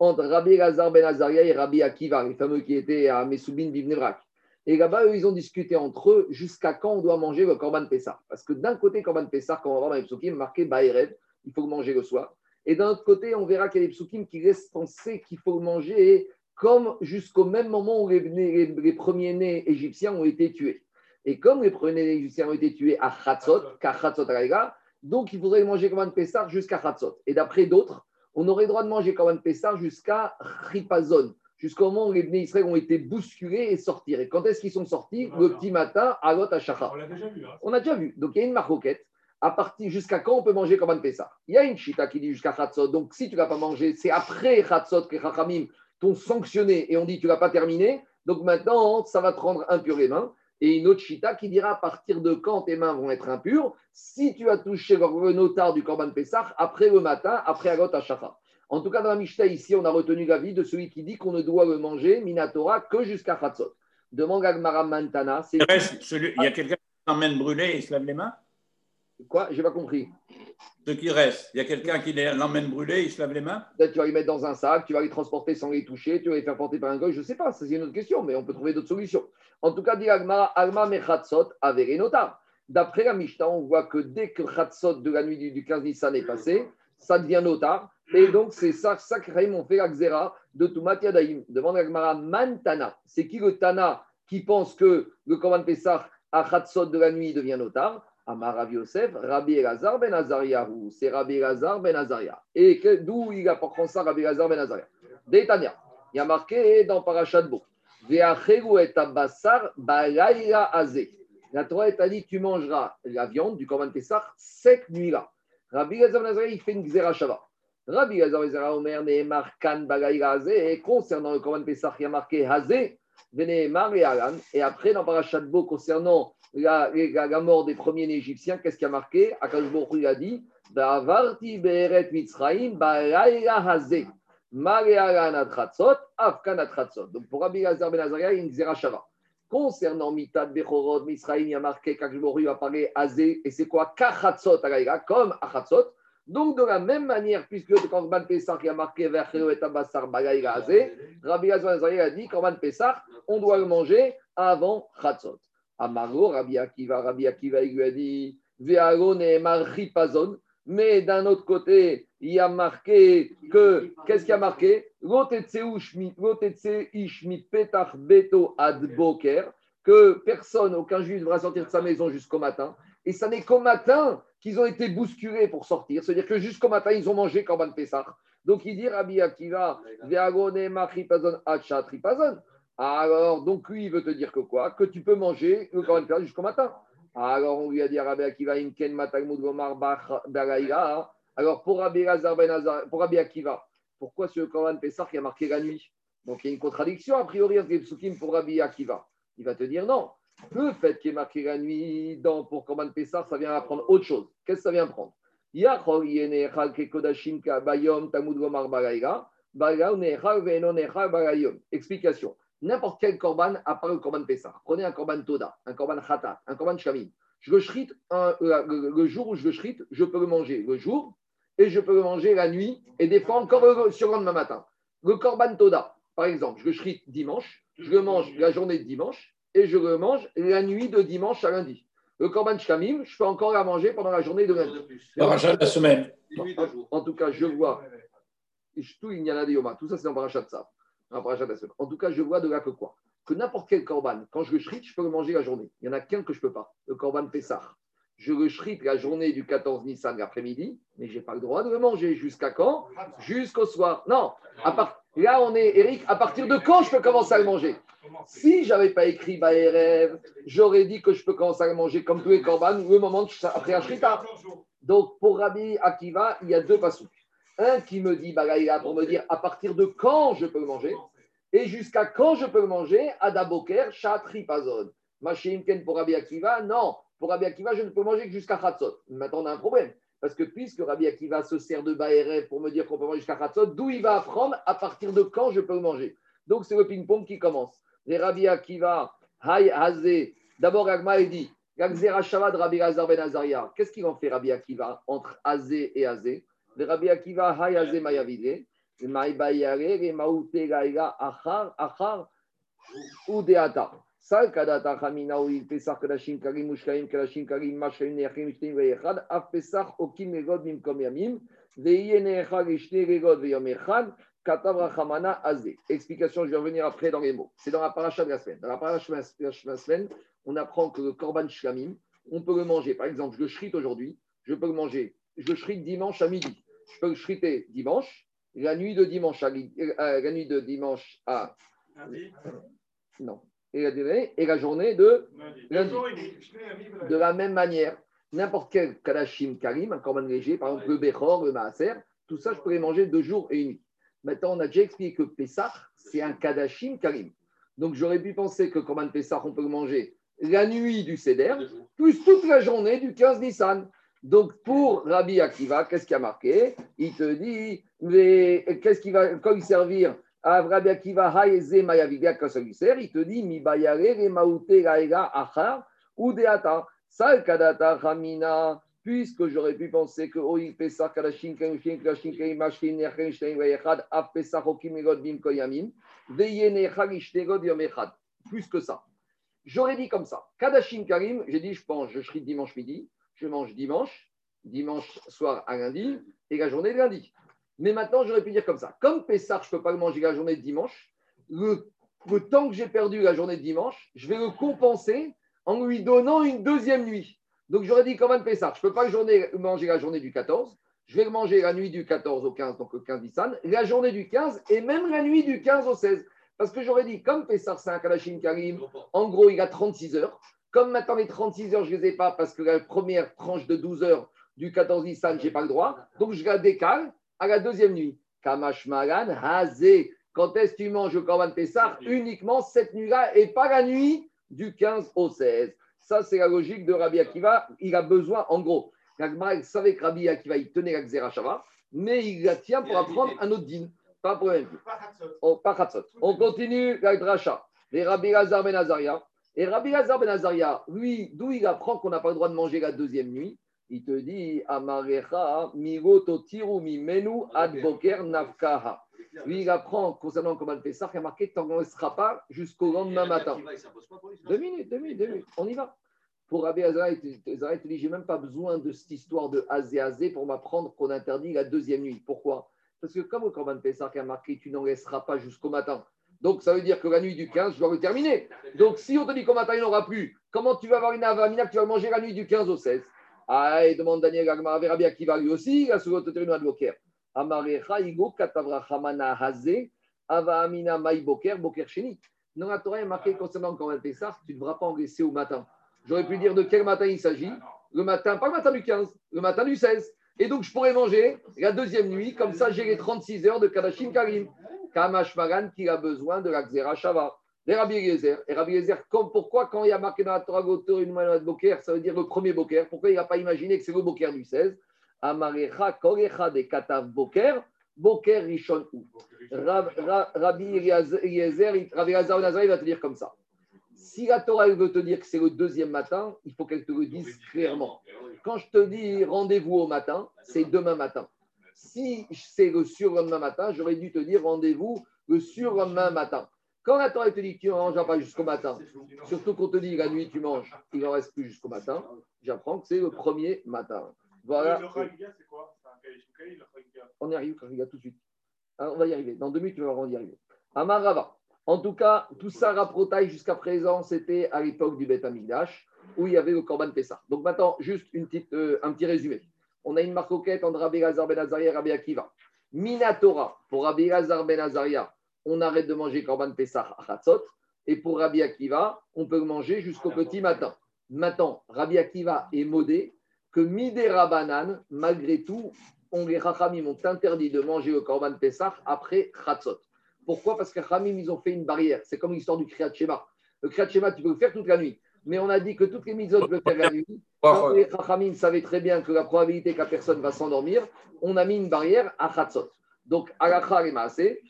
entre Rabbi Lazar Ben Azaria et Rabbi Akiva, les fameux qui étaient à Messoubin Bivnevrak. Et là-bas, eux, ils ont discuté entre eux jusqu'à quand on doit manger le Korban Pessah. Parce que d'un côté, Korban Pessah, quand on va voir dans les psukim, marqué Baered, il faut le manger le soir. Et d'un autre côté, on verra qu'il y a des psukim qui laissent penser qu'il faut le manger comme jusqu'au même moment où les, premiers-nés égyptiens ont été tués. Et comme les premiers-nés égyptiens ont été tués à Chatzot, qu'à Araïga, donc il faudrait manger Korban Pessah jusqu'à Chatzot. Et d'après d'autres, on aurait le droit de manger Korban Pessah jusqu'à Ripazon, jusqu'au moment où les Bnei Israël ont été bousculés et sortir. Et quand est-ce qu'ils sont sortis Le petit matin, à Lot Hachacha. On l'a déjà vu. Hein. On a déjà vu. Donc il y a une maroquette. À partir jusqu'à quand on peut manger Korban Pessah? Il y a une chita qui dit jusqu'à Chatzot. Donc si tu ne l'as pas mangé, c'est après Chatzot que Chachamim t'ont sanctionné et on dit tu ne l'as pas terminé. Donc maintenant, ça va te rendre impur les mains. Et une autre chita qui dira à partir de quand tes mains vont être impures? Si tu as touché le notar du Korban Pessah après le matin, après Agot Hachacha. En tout cas, dans la Mishnah, ici, on a retenu l'avis de celui qui dit qu'on ne doit le manger, Minatora, que jusqu'à Chatzot. Demande à Gmara Mantana, Il reste celui- il y a quelqu'un qui l'emmène brûlé et il se lave les mains? Quoi? J'ai pas compris. Ce qui reste, il y a quelqu'un qui l'emmène brûlé, il se lave les mains? Peut-être tu vas les mettre dans un sac, tu vas les transporter sans les toucher, tu vas les faire porter par un goy, je ne sais pas, c'est une autre question, mais on peut trouver d'autres solutions. En tout cas, dit Agma, Alma Mechatzot avec notar. D'après la Mishnah, on voit que dès que Chatzot de la nuit du, du 15 Nissan est passé, ça devient notar. Et donc, c'est ça, ça que Raïm ont fait la Xéra de Tumat Yadaïm. Demande Mantana. C'est qui le Tana qui pense que le Korban Pessah à Khatsot de la nuit devient notar? Amar Rabbi Yosef, Rabbi Elazar ben Azariahu. C'est Rabbi Elazar ben Azaria. Et d'où il apprend ça, Rabbi Elazar ben Azaria? Détania. Il y a marqué dans Parashat Bo. La Torah t'a dit tu mangeras la viande du Korban Pessah cette nuit-là. Rabbi Elazar ben Azaria, il fait une Shava. Rabbi Azaria Omer Nehemar kan. Et concernant le Korban Pessah, il y a marqué Hazeh. Venehemar et Alan. Et après, dans Parashat Bo, concernant la, la- la mort des premiers Égyptiens, qu'est-ce qui a marqué? Akash Baruch il a dit Ba'avarti be'eret Mitzrayim ba'layla hazeh. Marealan atratzot, afkan atratzot. Donc pour Rabbi Lazar ben Azaria, il y a une. Concernant Mitad Bechorod, Misraïm, il y a marqué qu'Akjboru a parlé Azé, et c'est quoi? Kachatzot comme Achatzot. Donc de la même manière, puisque le Korban Pessah a marqué Vercheo et Abassar Rabbi a dit Pessah, on doit le manger avant Chatzot. Amaro, Rabbi Akiva, Rabbi Akiva, il lui a dit Ve'alo et. Mais d'un autre côté, il a marqué que, qu'est-ce qu'il a marqué? Beto ad que personne, aucun juif ne devra sortir de sa maison jusqu'au matin. Et ça n'est qu'au matin qu'ils ont été bousculés pour sortir. C'est-à-dire que jusqu'au matin, ils ont mangé Korban Pessah. Donc il dit Rabbi Akiva, machipazon. Alors, donc lui, il veut te dire que quoi? Que tu peux manger le Korban Pessah jusqu'au matin. Alors, on lui a dit à Rabbi Akiva, Imken Matalmud Gomar Bach-. Alors, pour Rabbi, ben pour Rabbi Akiva, pourquoi le Korban Pessah qui a marqué la nuit? Donc, il y a une contradiction, a priori, les psukim pour Rabbi Akiva. Il va te dire non. Le fait qu'il ait marqué la nuit dans, pour Korban Pessah, ça vient apprendre autre chose. Qu'est-ce que ça vient apprendre? Explication n'importe quel korban, à part le korban Pessah. Prenez un korban Toda, un korban Khatat, un korban Shamim. Je le shrite euh, le, jour où je le shrite, je peux le manger le jour et je peux le manger la nuit et des fois encore le- sur le lendemain matin. Le korban Toda, par exemple, je le shrite dimanche, je le mange la journée de dimanche et je le mange la nuit de dimanche à lundi. Le korban Shamim, je peux encore la manger pendant la journée de lundi. Parachat de la semaine. En tout cas, je vois, tout il y en a des yomas, tout ça c'est dans Parachat de ça. Dans Parachat de la semaine. En tout cas, je vois de là que quoi Que n'importe quel korban, quand je le shrite, je peux le manger la journée. Il n'y en a qu'un que je ne peux pas, le korban Pessah. Je le shrite la journée du 14 Nissan l'après-midi, mais je n'ai pas le droit de le manger. Jusqu'à quand Jusqu'au soir. Non, à part... là on est, Eric, à partir de quand je peux commencer à le manger? Si j'avais pas écrit Baerev, j'aurais dit que je peux commencer à manger comme tous les korban, le moment de- après un shrita. Donc, pour Rabbi Akiva, il y a deux passous. Un qui me dit Bagaïla pour me dire à partir de quand je peux manger? Et jusqu'à quand je peux le manger? Adaboker, Chatri Pazon. Machim Ken pour Rabbi Akiva, non. Pour Rabbi Akiva, je ne peux manger que jusqu'à Khatzot. Maintenant, on a un problème. Parce que puisque Rabbi Akiva se sert de Baerev pour me dire qu'on peut manger jusqu'à Khatzot, d'où il va apprendre à partir de quand je peux manger? Donc, c'est le ping-pong qui commence. Les Rabbi Akiva, Hay Hazé. D'abord, Agma, il dit la Gzera Shava de Rabbi Lazar ben Azaria. Qu'est-ce qu'il en fait Rabbi Akiva entre Azé et Azé Le Rabbi Akiva, Hay Azé Mayavide. Sal Kadata Hamina, ou il Pesach Kadashim Karim, Mushkaim, Kadashim Karim, Mashkaim, Neachim, Shtim, Veyechad, Af Pesach, Okim, Legod, Mimkom Yamim, Veye Neachad, Ishte, Legod, Veyom Echad. Explication, je vais revenir après dans les mots. C'est dans la paracha de la semaine. Dans la paracha de la semaine, on apprend que le korban shlamim, on peut le manger. Par exemple, je le shrite aujourd'hui, je peux le manger. Je le shrite dimanche à midi. Je peux le shriter dimanche, la nuit de dimanche à, euh, la nuit de dimanche à non et la, journée- et la journée de lundi. De la même manière, n'importe quel kadashim karim, un korban léger, par exemple le bechor, le maaser, tout ça, je peux les manger deux jours et une nuit. Maintenant, on a déjà expliqué que Pessah, c'est un kadashim karim. Donc, j'aurais pu penser que Korban Pessah, on peut le manger la nuit du Seder, plus toute la journée du 15 Nissan. Donc, pour Rabbi Akiva, qu'est-ce qui a marqué? Il te dit, mais qu'est-ce qui va, quand il servir à Rabbi Akiva, il te dit, Mi bayare, re maute, achar, ou deata, sal kadata, ramina, puisque j'aurais pu penser que Pesach, Nechem, Shtein, Vayechad, Af Pesach, Okim, Egod, Bim, Koyamim, Ishtegod, Yom Echad. Plus que ça. J'aurais dit comme ça. Kadashim Karim, j'ai dit, je pense, je shrite dimanche midi, je mange dimanche, dimanche soir à lundi, et la journée de lundi. Mais maintenant, j'aurais pu dire comme ça. Comme Pessah, je ne peux pas manger la journée de dimanche, le temps que j'ai perdu la journée de dimanche, je vais le compenser en lui donnant une deuxième nuit. Donc j'aurais dit Corban Pessah, je ne peux pas journée, manger la journée du 14, je vais le manger la nuit du 14 au 15, donc le 15 Nissan, la journée du 15 et même la nuit du 15 au 16. Parce que j'aurais dit, comme Pessah c'est un Kalachim Karim, en gros il a 36 heures. Comme maintenant les 36 heures, je ne les ai pas parce que la première tranche de 12 heures du 14 Nissan, je n'ai pas le droit. Donc je la décale à la deuxième nuit. Kamash Magan, Hazé. Quand est-ce que tu manges le Korban Pessah Uniquement cette nuit-là et pas la nuit du 15 au 16. Ça, c'est la logique de Rabbi Akiva. Il a besoin, en gros, Gagmar savait que Rabbi Akiva, il tenait la Xerashava, mais il la tient pour apprendre un autre din. Pas pour problème. Oh, pas Khatzot. On continue la dracha. Les Rabbi Lazar Ben Azaria. Et Rabbi Lazar Ben Azaria, lui, d'où il apprend qu'on n'a pas le droit de manger la deuxième nuit Il te dit Amarecha migoto tiru mi menu ad boker nafkaha. Lui, il apprend concernant le Pessah, il y a marqué tant qu'on ne sera pas jusqu'au lendemain matin. Deux minutes, deux minutes, deux minutes, on y va. Pour Rabbi Azara, il te dit, j'ai même pas besoin de cette histoire de Azé Azé pour m'apprendre qu'on interdit la deuxième nuit. Pourquoi? Parce que comme au Corban Pessah, il y a marqué, tu n'en laisseras pas jusqu'au matin. Donc, ça veut dire que la nuit du 15, je dois le terminer. Donc, si on te dit qu'au matin, il n'y aura plus, comment tu vas avoir une avamina que tu vas manger la nuit du 15 au 16 Ah, et demande Daniel Agmar, Rabbi Akiva lui aussi, la seconde termine à Boker. Amarecha, Igo, Katavra, Hamana, Hazé, Ava Amina, Maï, Boker, Boker, Sheni. Dans la Torah, il est marqué concernant le Corban Pessah, tu ne devras pas en laisser au matin. J'aurais pu dire de quel matin il s'agit. Le matin, pas le matin du 15, le matin du 16. Et donc, je pourrais manger la deuxième nuit, comme ça, j'ai les 36 heures de Kadashim Karim. Kamash Magan qui a besoin de la Xera Shava. Les Rabbi Eliezer. Et Rabbi pourquoi quand il y a marqué dans la Torah Gotor une Boker, ça veut dire le premier Boker Pourquoi il n'a pas imaginé que c'est le Boker du 16 Amarecha Korecha de Katav Boker, Boker Rishon Ou. Rabbi Eliezer, Rabbi Eliezer Nazari va te dire comme ça. Si la Torah veut te dire que c'est le deuxième matin, il faut qu'elle te le dise clairement. Quand je te dis rendez-vous au matin, c'est demain matin. Si c'est le surlendemain matin, j'aurais dû te dire rendez-vous le surlendemain matin. Quand la Torah te dit que tu ne mangeras pas jusqu'au matin, surtout qu'on te dit la nuit tu manges, il n'en reste plus jusqu'au matin, j'apprends que c'est le premier matin. Voilà. On y arrive, tout de suite. Alors, on va y arriver. Dans deux minutes, tu vas voir, on y arriver. Amarava. En tout cas, tout ça rapprotaille jusqu'à présent, c'était à l'époque du Beth Amigdash, où il y avait le Korban Pessah. Donc maintenant, juste une petite, euh, un petit résumé. On a une marcoquette entre Rabbi Lazar Ben Azaria et Rabbi Akiva. Minatora, pour Rabbi Lazar Ben Azaria, on arrête de manger Korban Pessah à Hatzot. Et pour Rabbi Akiva, on peut le manger jusqu'au petit matin. Maintenant, Rabbi Akiva est modé que Midera Banan, malgré tout, on, les Rachamim ont interdit de manger le Korban Pessah après Hatzot. Pourquoi? Parce que Khamim, ils ont fait une barrière. C'est comme l'histoire du Kriyat Shema. Le Kriyat Shema, tu peux le faire toute la nuit. Mais on a dit que toutes les mises, tu peux faire la nuit. Quand les Khamim savaient très bien que la probabilité qu'à personne va s'endormir, on a mis une barrière à Khatzot. Donc, et Maasé,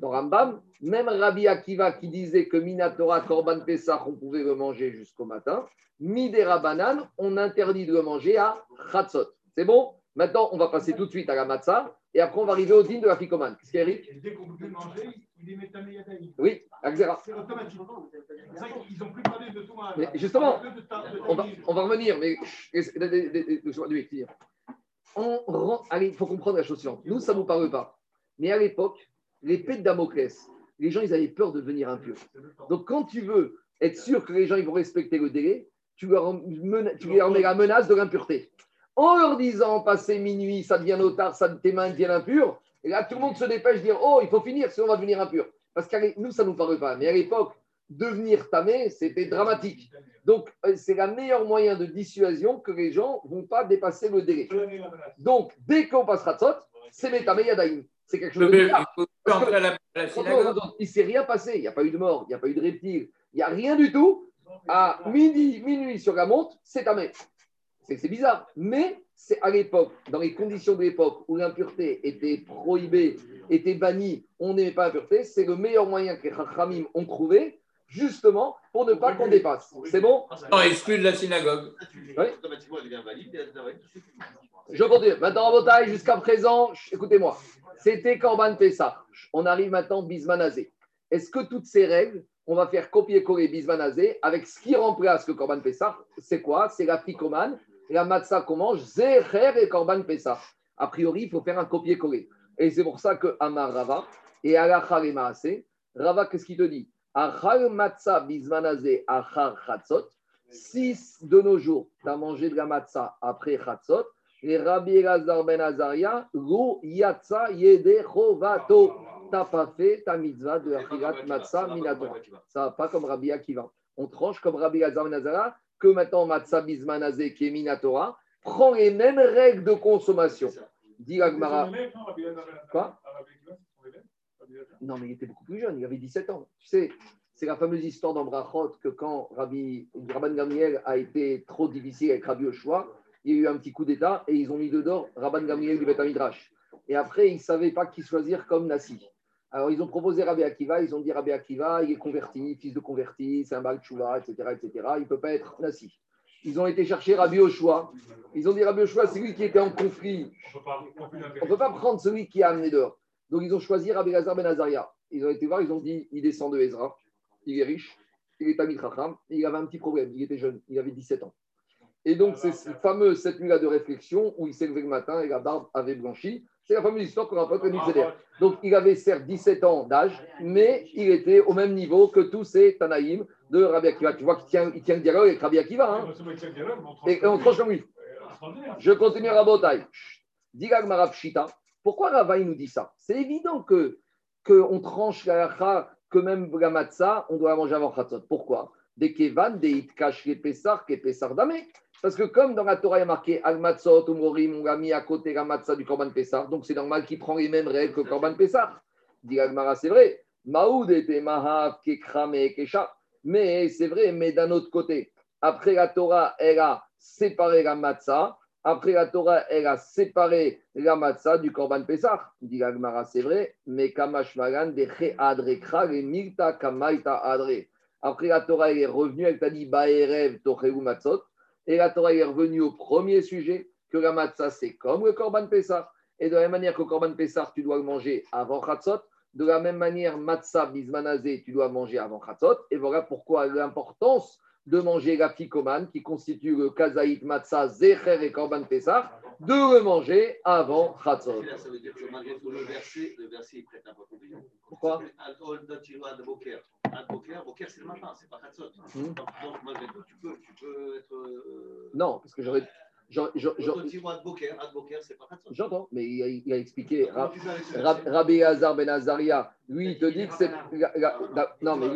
dans Rambam, même Rabbi Akiva qui disait que Minatora Korban Pesach, on pouvait le manger jusqu'au matin, Midera Banan, on interdit de le manger à Khatzot. C'est bon Maintenant, on va passer tout de suite à la matzah et après on va arriver au din de la ficomane. Qu'est-ce qu'il y a, Eric Dès qu'on peut manger, méyadaï. Oui. C'est automatique. Ils n'ont plus parlé de tout. Mais justement, on va, on va revenir, mais on allez, il faut comprendre la chose suivante. Nous, ça ne nous parle pas. Mais à l'époque, l'épée de Damoclès, les gens, ils avaient peur de devenir impurs. Donc, quand tu veux être sûr que les gens ils vont respecter le délai, tu leur, leur mets la menace de l'impureté en leur disant passé minuit, ça devient tard, ça, tes mains deviennent impures. Et là, tout le monde se dépêche de dire Oh, il faut finir, sinon on va devenir impur. Parce que nous, ça ne nous parle pas. Mais à l'époque, devenir tamé, c'était dramatique. Donc, euh, c'est le meilleur moyen de dissuasion que les gens ne vont pas dépasser le délai. Donc, dès qu'on passera de c'est métamé yadaïm. C'est quelque chose de bizarre. Il ne s'est rien passé. Il n'y a pas eu de mort, il n'y a pas eu de reptile, il n'y a rien du tout. À midi, minuit sur la montre, c'est tamé. C'est bizarre. Mais c'est à l'époque, dans les conditions de l'époque où l'impureté était prohibée, était bannie, on n'aimait pas l'impureté, c'est le meilleur moyen que les Chachamim ont trouvé, justement, pour ne pas qu'on dépasse. C'est bon? Non, exclu de la synagogue. Oui. Je continue. Maintenant, en bataille, jusqu'à présent, écoutez-moi, c'était Corban Pessah. On arrive maintenant Bismanazé. Est-ce que toutes ces règles, on va faire copier-coller Bismanazé avec ce qui remplace le Corban Pessah C'est quoi? C'est la ficomane la matzah qu'on mange, et Korban Pessah. A priori, il faut faire un copier-coller. Et c'est pour ça que Amar Rava et Alacha Maase, Rava, qu'est-ce qu'il te dit? Achal matzah bizmanaze achar chatzot. Si de nos jours, tu as mangé de la matzah après chatzot, les Rabbi Elazar ben Azaria, lo yatsa yede chovato. Tu n'as pas fait ta mitzvah de achirat matzah minatora. Ça va pas comme Rabbi Akiva. On tranche comme Rabbi Elazar ben Azaria que maintenant matzah bizmanaze qui est minatora prend les mêmes règles de consommation. Dit la Gemara. Quoi? Non, mais il était beaucoup plus jeune, il avait 17 ans. Tu sais, c'est la fameuse histoire dans Brachot que quand Rabbi Rabban Gamliel a été trop difficile avec Rabbi Oshua, il y a eu un petit coup d'État et ils ont mis dedans Rabban Gamliel du Beth Midrash. Et après, ils ne savaient pas qui choisir comme Nassi. Alors, ils ont proposé Rabbi Akiva, ils ont dit Rabbi Akiva, il est converti, fils de converti, c'est un Baal Tshuva, etc., etc. Il ne peut pas être Nassi. Ils ont été chercher Rabbi Oshua. Ils ont dit Rabbi Oshua, c'est lui qui était en conflit. On ne peut pas prendre celui qui a amené dehors. Donc, ils ont choisi Rabbi Lazar Ben Azaria. Ils ont été voir, ils ont dit il descend de Ezra, il est riche, il est Tamid Chacham, il avait un petit problème, il était jeune, il avait 17 ans. Et donc, c'est ce fameux cette nuit-là de réflexion où il s'est levé le matin et la barbe avait blanchi. C'est la fameuse histoire qu'on rapporte à Nixéder. Donc, il avait certes 17 ans d'âge, mais il était au même niveau que tous ces Tanaïm de Rabbi Akiva. Tu vois qu'il tient, il tient le dialogue avec Rabbi Akiva. Hein. Et on tranche comme lui. Je continue à Rabotai. Digag Marapshita. Pourquoi Ravaï nous dit ça? C'est évident que qu'on tranche la que même la matzah, on doit la manger avant Khatzot. Pourquoi? Des kevan, des itkash, les pesar, les pesar damé. Parce que comme dans la Torah, il y a marqué al matzot, umorim, on a mis à côté la matzah du korban pesar, donc c'est normal qu'il prend les mêmes règles que le korban pesar. Dit Agmara, c'est vrai. Maoud était mahav, kekram et kesha. Mais c'est vrai, mais d'un autre côté, après la Torah, elle a séparé la matzah. Après la Torah, elle a séparé la matzah du Korban Pesach. Dit Gagmara, c'est vrai, mais Kamash Magan, de Adre Kra, les Milta Kamaita Adre. Après la Torah, est revenue, elle t'a dit Baerev Tocheu Matzot. Et la Torah est revenue au premier sujet, que la matzah, c'est comme le Korban Pesach. Et de la même manière que le Korban Pesach, tu dois manger avant Chatzot. De la même manière, matzah bismanazé, tu dois manger avant Chatzot. Et voilà pourquoi l'importance de manger la ficomane qui constitue le kazaït matzah, zecher et korban pesach, de le manger avant chatzot. Ça veut dire que malgré tout, le verset, le verset il prête un peu confusion. Pourquoi Boker. C'est le matin, c'est pas Chatzot. Hmm. Donc, malgré tout, tu peux, tu peux être. euh, Non, parce que j'aurais. J'entends, mais il a, il a expliqué. Rabbi Hazar ben Azaria, lui, il te dit que c'est. la- Non, mais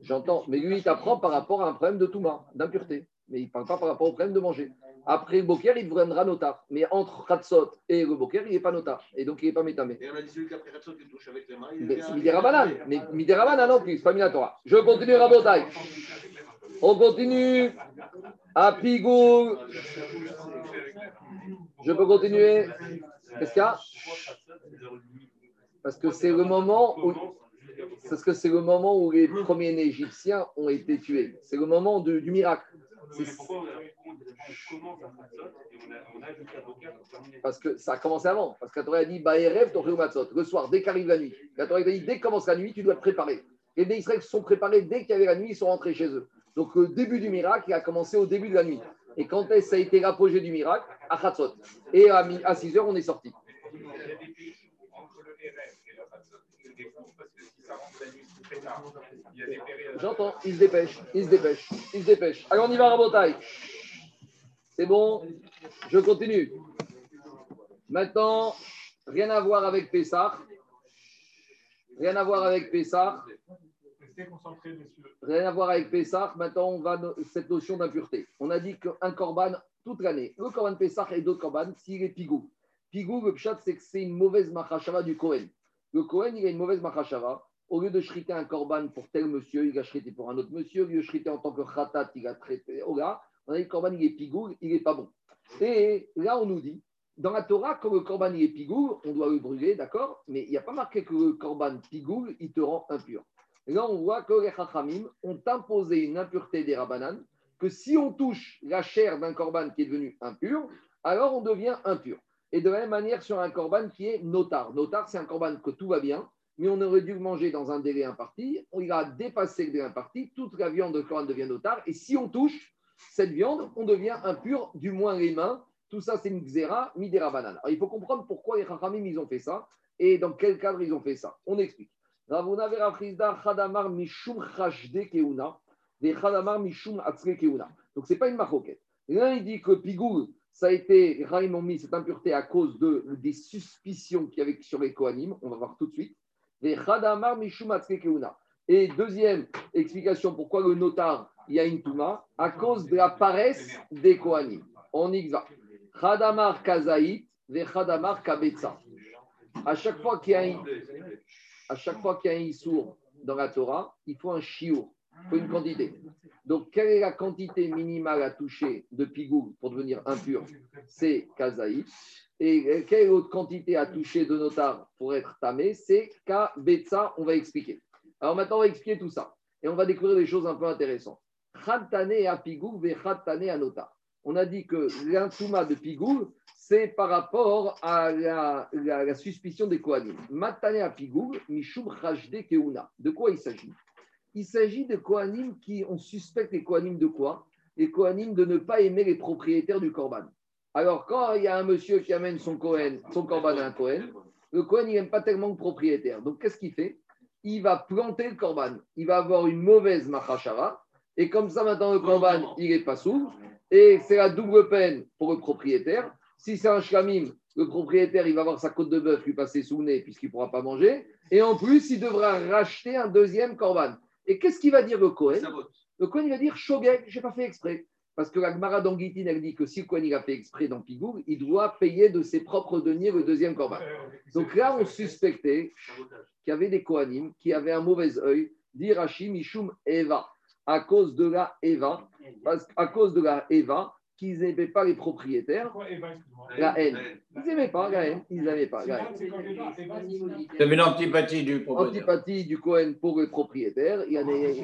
j'entends, mais lui, il t'apprend par rapport à un problème de Touma, d'impureté. Mais il ne parle pas par rapport au problème de manger. Après le Boker, il deviendra notar. Mais entre Khatsot et le Boker, il n'est pas notar. Et donc, il n'est pas métamé. Et on a dit celui qui après Chatzot, il touche avec les mains. C'est Midirabanan. Mais Midirabanan non plus, c'est pas Minatora. Je continue Rabotai. On continue. À Pigou. Je peux continuer Qu'est-ce qu'il y a? Parce que c'est le moment où. Parce que c'est le moment où les premiers nés égyptiens ont été tués. C'est le moment du miracle. Et Parce que ça a commencé avant. Parce que la Torah a dit Baerev, ton matzot. Le soir, dès qu'arrive la nuit. La Torah a dit dès que commence la nuit, tu dois te préparer. Les Bnei Israël se sont préparés dès qu'il y avait la nuit, ils sont rentrés chez eux. Donc le début du miracle, il a commencé au début de la nuit. Et quand est-ce que ça a été l'apogée du miracle? À Chatzot. Et à 6 heures, on est sorti. J'entends, il se dépêche, il se dépêche, il se dépêche. Allez, on y va, Rabotaille. C'est bon, je continue. Maintenant, rien à voir avec Pessah. Rien à voir avec Pessah. Rien à voir avec Pessah. Maintenant, on va cette notion d'impureté. On a dit qu'un corban, toute l'année, le corban Pessah et d'autres corban, s'il est pigou. Pigou, le pshat, c'est que c'est une mauvaise machashava du Kohen. Le Kohen, il a une mauvaise machashava. Au lieu de shriter un corban pour tel monsieur, il a shrité pour un autre monsieur. Au lieu de shriter en tant que khatat, il a traité. Oh là, on a dit le corban, il est pigou, il n'est pas bon. Et là, on nous dit, dans la Torah, quand le corban il est pigou, on doit le brûler, d'accord? Mais il n'y a pas marqué que le corban pigou, il te rend impur. Et là, on voit que les Chachamim ont imposé une impureté des Rabbanan, que si on touche la chair d'un corban qui est devenu impur, alors on devient impur. Et de la même manière sur un corban qui est notar. Notar, c'est un corban que tout va bien, mais on aurait dû le manger dans un délai imparti. On a dépassé le délai imparti, toute la viande de corban devient notar. Et si on touche cette viande, on devient impur, du moins les mains. Tout ça, c'est une xéra, midera banane. Alors, il faut comprendre pourquoi les Chachamim, ils ont fait ça et dans quel cadre ils ont fait ça. On explique. Ravuna chadamar mishum keuna, ve chadamar mishum keuna. Donc, ce n'est pas une maroquette. L'un, il dit que Pigoul, ça a été, Raïm ont mis cette impureté à cause de, des suspicions qu'il y avait sur les Kohanim. On va voir tout de suite. Et deuxième explication, pourquoi le notar, il y a une touma? À cause de la paresse des Kohanim. On y va. Khadamar kazaït, khadamar kabetza. À chaque fois qu'il y a un, à issour dans la Torah, il faut un chiour, faut une quantité. Donc, quelle est la quantité minimale à toucher de pigou pour devenir impur? C'est kazaït. Et quelle est l'autre quantité à toucher de notar pour être tamé? C'est kabetza, on va expliquer. Alors maintenant, on va expliquer tout ça. Et on va découvrir des choses un peu intéressantes. Khatane à Pigou, ve à Nota. On a dit que l'intouma de Pigou, c'est par rapport à la, suspicion des Kohanim. Matane à Pigou, Mishum Rajde Keuna. De quoi il s'agit? Il s'agit de Kohanim qui, on suspecte les Kohanim de quoi? Les Kohanim de ne pas aimer les propriétaires du Korban. Alors, quand il y a un monsieur qui amène son, Kohen, son Korban à un Kohen, le Kohen, il n'aime pas tellement le propriétaire. Donc, qu'est-ce qu'il fait? Il va planter le Korban. Il va avoir une mauvaise machashara. Et comme ça, maintenant, le Korban, il n'est pas sourd. Et c'est la double peine pour le propriétaire. Si c'est un shlamim, le propriétaire, il va avoir sa côte de bœuf lui passer sous le nez puisqu'il ne pourra pas manger. Et en plus, il devra racheter un deuxième korban. Et qu'est-ce qu'il va dire le Kohen Le Kohen, il va dire Shogeg, je n'ai pas fait exprès. Parce que la Gemara d'Anguitine, elle dit que si le Kohen il a fait exprès dans Pigour, il doit payer de ses propres deniers le deuxième korban. Donc là, on suspectait qu'il y avait des Kohanim qui avaient un mauvais œil, dit Rashi Mishum Eva, à cause de la Eva, parce, à cause de la Eva, qu'ils n'aimaient pas les propriétaires, la haine. Ils n'aimaient pas la haine, ils n'aimaient pas la haine. C'est l'antipathie du propriétaire. Antipathie du Cohen pour les propriétaires, il y en a. Les.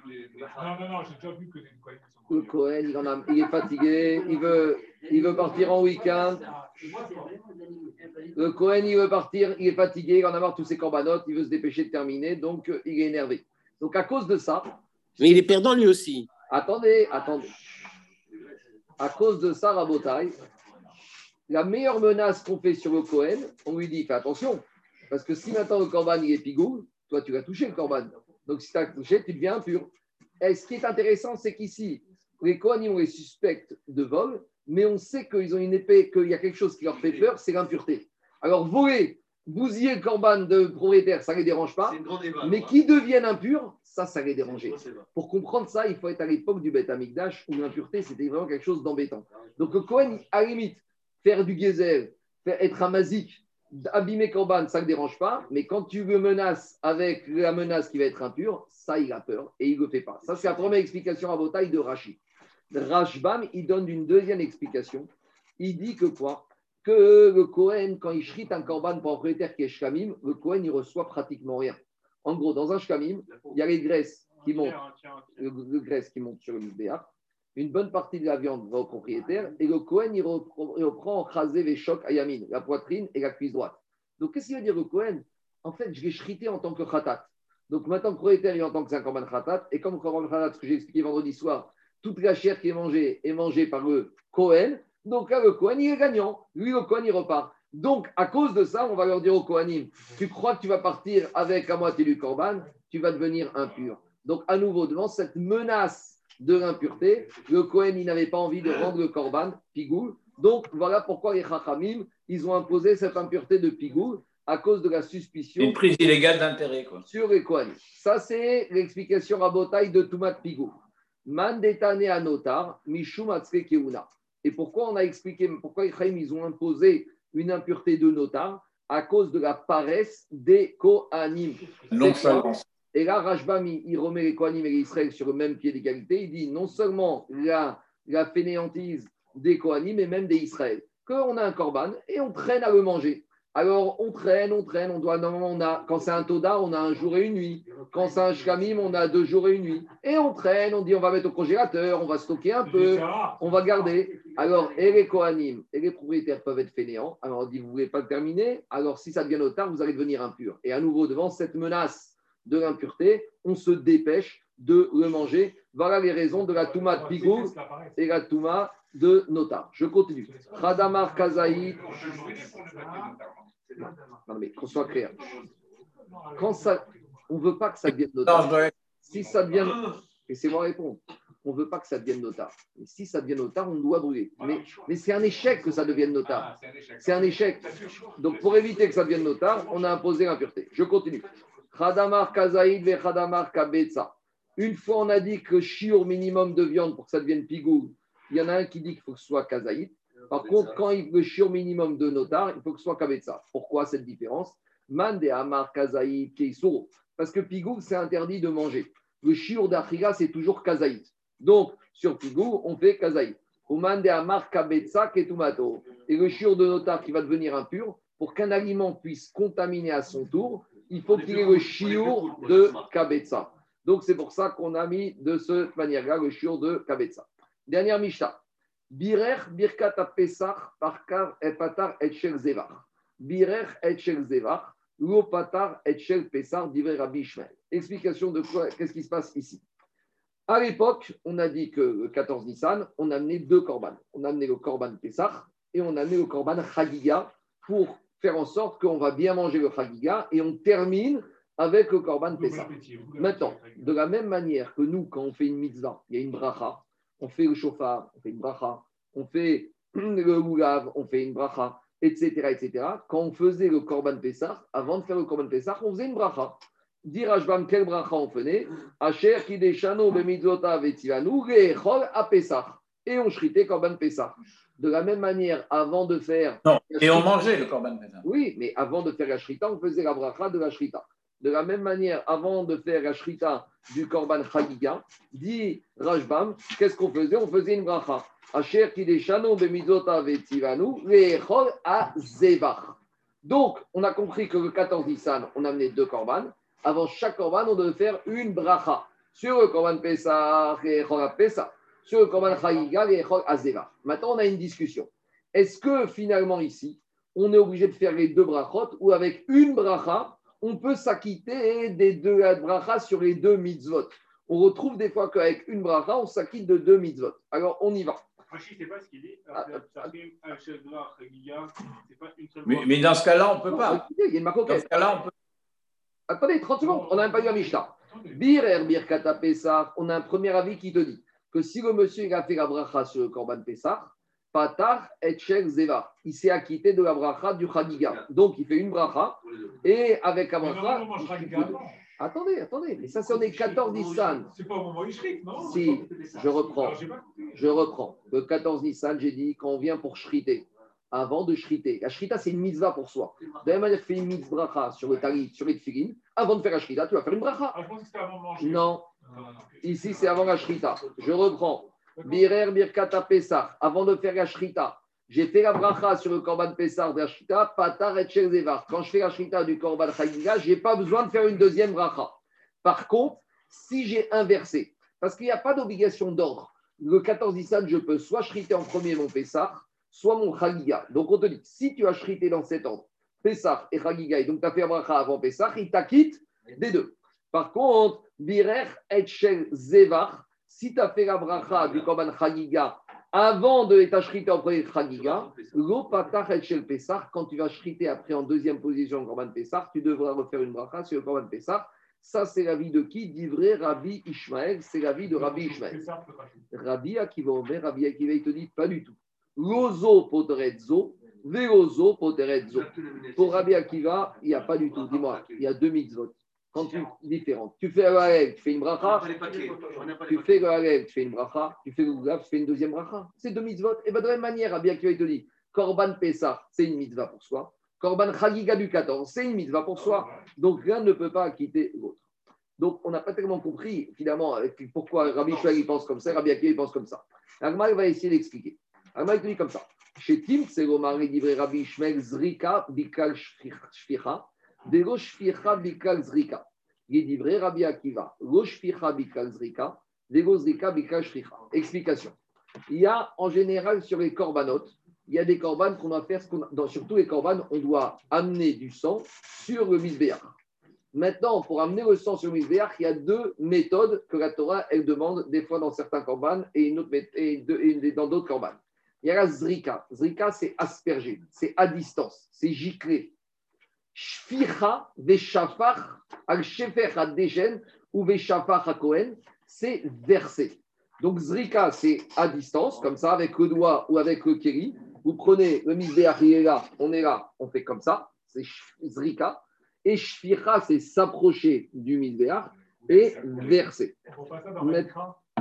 tous les- Non, non, non, j'ai déjà vu que des Kohanim Le Cohen, il, en a, il est fatigué, il veut, il veut partir en week-end. Le Cohen, il veut partir, il est fatigué, il en a marre de tous ses corbanotes, il veut se dépêcher de terminer, donc euh, il est énervé. Donc à cause de ça, Mais il est perdant lui aussi. attendez, attendez. À cause de ça, Rabotai, la meilleure menace qu'on fait sur le Cohen, on lui dit fais attention, parce que si maintenant le corban est pigou, toi tu vas toucher le corban. Donc si tu as touché, tu deviens impur. Et ce qui est intéressant, c'est qu'ici, les Kohanim, on les suspecte de vol, mais on sait qu'ils ont une épée, qu'il y a quelque chose qui leur fait peur, c'est l'impureté. Alors voler, bousiller le corban de propriétaire, ça ne les dérange pas, mais qu'ils deviennent impurs, ça, ça les dérangeait. Pour comprendre ça, il faut être à l'époque du Beth Amikdash où l'impureté, c'était vraiment quelque chose d'embêtant. Donc le Cohen, à la limite, faire du geyser, faire, être un mazik, abîmer Corban, ça ne dérange pas. Mais quand tu le menaces avec la menace qui va être impure, ça, il a peur et il ne le fait pas. Ça, c'est la première explication à Botaï de Rashi. Rashbam, il donne une deuxième explication. Il dit que quoi? Que le Cohen, quand il shrite un Corban propriétaire qui est Shkamim, le Cohen, il reçoit pratiquement rien. En gros, dans un Shkamim, il y a les graisses qui montent le, le graisse qui monte sur le misbéach. Une bonne partie de la viande va au propriétaire et le Cohen, il reprend, il reprend les chocs à Yamin, la poitrine et la cuisse droite. Donc, qu'est-ce qu'il veut dire le Cohen En fait, je l'ai shrité en tant que khatat. Donc, maintenant, le propriétaire, il entend que c'est un korban khatat. Et comme le korban khatat, ce que j'ai expliqué vendredi soir, toute la chair qui est mangée est mangée par le Cohen. Donc là, le Cohen, il est gagnant. Lui, le Cohen, il repart. Donc, à cause de ça, on va leur dire au Kohanim, tu crois que tu vas partir avec la moitié du korban, tu vas devenir impur. Donc, à nouveau, devant cette menace de l'impureté, le Kohen, il n'avait pas envie de rendre le korban pigou. Donc, voilà pourquoi les Chachamim, ils ont imposé cette impureté de pigou à cause de la suspicion Une prise illégale d'intérêt, quoi. sur les Kohanim. Ça, c'est l'explication rabotaille de Toumat Pigou. Mandetane anotar, mishum keuna. Et pourquoi on a expliqué, pourquoi les Chaim, ils ont imposé une impureté de notar à cause de la paresse des Kohanim? Et là, Rajbam, il remet les Kohanim et les Israël sur le même pied d'égalité. Il dit non seulement la, la fainéantise des Kohanim, mais même des Israël. Qu'on a un korban et on traîne à le manger. Alors, on traîne, on traîne, on doit, normalement, on a, quand c'est un Toda, on a un jour et une nuit. Quand c'est un Shkamim, on a deux jours et une nuit. Et on traîne, on dit on va mettre au congélateur, on va stocker un peu, on va garder. Alors, et les Kohanim et les propriétaires peuvent être fainéants. Alors, on dit, vous ne voulez pas le terminer? Alors, si ça devient notar, vous allez devenir impur. Et à nouveau, devant cette menace de l'impureté, on se dépêche de le manger. Voilà les raisons de la Touma de Pigou et la Touma de Notar. Je continue. Non, mais qu'on soit clair. Quand ça, on ne veut pas que ça devienne notable. Si ça devient. Laissez-moi répondre. On ne veut pas que ça devienne notable. Et si ça devient notable, on doit brûler. Mais, mais c'est un échec que ça devienne notable. Ah, c'est un échec. Donc, pour éviter que ça devienne notable, on a imposé l'impureté. Je continue. Khadamar kazaïd ve khadamar kabetza. Une fois, on a dit que shiur minimum de viande pour que ça devienne pigou, il y en a un qui dit qu'il faut que ce soit kazaïd. Par contre, quand il veut shiur minimum de notar, il faut que ce soit kabetza. Pourquoi cette différence? Man de amar kazaïd keisuro. Parce que pigou, c'est interdit de manger. Le shiur d'achriga, c'est toujours kazaïd. Donc, sur pigou, on fait kazaïd. Oman de amar kabetza ketumato et le shiur de notar qui va devenir impur, pour qu'un aliment puisse contaminer à son tour, il faut qu'il ait le shiur de kabetza. Donc c'est pour ça qu'on a mis de cette manière-là le shiur de kabetza. Dernière Mishnah. Birer birkat pesach parkar et patar et shel zevar. Birer et shel zevar. Lo patar et shel pesar divrei Rabbi Ishmael. Explication de quoi, qu'est-ce qui se passe ici? À l'époque, on a dit que le 14 Nissan, on a amené deux korban. On a amené le korban Pessah et on a amené le korban Chagiga pour faire en sorte qu'on va bien manger le Chagiga et on termine avec le korban Pessah. Maintenant, de la même manière que nous, quand on fait une mitzvah, il y a une bracha, on fait le chauffard, on fait une bracha, on fait le oulav, on fait une bracha, etc., etc. Quand on faisait le korban Pessah, avant de faire le korban Pessah, on faisait une bracha. Dire Ashbam, quel bracha on faisait? Asher kideshano bemitzvota vetivanu leechol a Pessah. Et on shritait korban Pessah. De la même manière, avant de faire. Non, et on mangeait le corban pessah. Oui, mais avant de faire la shrita, on faisait la bracha de la shrita. De la même manière, avant de faire la shrita du korban chagiga, dit Rajbam, qu'est-ce qu'on faisait? On faisait une bracha. Asher. Donc, on a compris que le 14 Nissan, on a amené deux korban. Avant chaque korban, on devait faire une bracha. Sur le korban Pesach, leechol a Pesach. Sur le korban chagiga, leechol a zevach. Maintenant, on a une discussion. Est-ce que finalement ici, on est obligé de faire les deux brachot ou avec une bracha, on peut s'acquitter des deux brachas sur les deux mitzvot On retrouve des fois qu'avec une bracha, on s'acquitte de deux mitzvot. Alors, on y va. Ah, un Mais, dans ce cas-là, on ne peut pas. Écoutez, Il y a une Dans marque ce cas-là, on peut. Attendez, 30 secondes, on n'a même pas eu la Mishnah. Bir er bir kata Pesach, on a un premier avis qui te dit que si le monsieur il a fait la bracha sur le korban Pesach, patar et zeva, il s'est acquitté de la bracha du Chagiga. Donc il fait une bracha et avec la bracha. il. Attendez, attendez, mais ça c'est on est 14 Nissan. C'est pas au moment où il shrik, non? Si, je reprends. Je reprends. Le 14 Nissan, j'ai dit quand on vient pour shriter, avant de shriter. La shrita, c'est une mitzvah pour soi. De la même manière fais une mitzvah sur le talit, sur les avant de faire la shrita, tu vas faire une bracha. Ah, je pense que c'était avant de manger. Non, non. ici c'est avant la shrita. Je reprends. Birer birkata Pesach, avant de faire la shrita. J'ai fait la bracha sur le korban Pesach de la shrita, patar et shel zevar. Quand je fais la shrita du korban chagiga, je n'ai pas besoin de faire une deuxième bracha. Par contre, si j'ai inversé, parce qu'il n'y a pas d'obligation d'ordre, le 14 Nissan, je peux soit shriter en premier mon Pesach, soit mon chagiga. Donc on te dit, si tu as shrité dans cet ordre, Pesach et chagiga, et donc tu as fait la bracha avant Pesach, il t'acquitte des deux. Par contre, birer et zevar, si tu as fait la bracha du korban chagiga avant de ta shrité en premier chagiga, Lo patach et shel Pessah, quand tu vas shriter après en deuxième position le Korban Pessah, tu devras refaire une bracha sur le Korban Pessah. Ça, c'est l'avis de qui? D'ivré Rabbi Ishmael, c'est l'avis de Rabbi Ishmael. Rabbi Akiva Omer, Rabbi Akiva, il te dit pas du tout. Lozo poterezzo, velozo poterezzo. Pour Rabbi Akiva, il n'y a pas du tout. Dis-moi, il y a deux mitzvot. Quand tu différentes. Tu fais le Halev, tu fais une bracha. Tu fais le Halev, tu fais une bracha. Tu fais le Goulav, tu fais une deuxième bracha. C'est deux mitzvot. Et bien de la même manière, Rabbi Akiva, il te dit Korban Pessah, c'est une mitzvah pour soi. Korban Chagiga du 14, c'est une mitzvah pour soi. Donc l'un ne peut pas quitter l'autre. Donc on n'a pas tellement compris finalement pourquoi Rabbi il pense comme ça, Rabbi Akiva il pense comme ça. Agma va essayer d'expliquer. Agma il te dit comme ça. Chez Tim, c'est Rabbi Ishmael Zrika Bikal Shficha, Il est livré Rabbi Akiva. Explication. Il y a en général sur les corbanotes, il y a des corbanes qu'on doit faire, dans, surtout les corbanes, on doit amener du sang sur le misbéach. Maintenant, pour amener le sang sur le misbéach, il y a deux méthodes que la Torah, elle demande des fois dans certains corbanes et, une autre et, et dans d'autres corbanes. Il y a la zrika. Zrika, c'est asperger, c'est à distance, c'est gicler. Shficha veshafach al shefer hadeshen ou veshafach hakohen, c'est verser. Donc Zrika, c'est à distance, comme ça, avec le doigt ou avec le keri. Vous prenez le misbéach, il est là, on est là, on fait comme ça, c'est Zrika. Et Shficha, c'est s'approcher du misbéach et verser. On pas ça dans.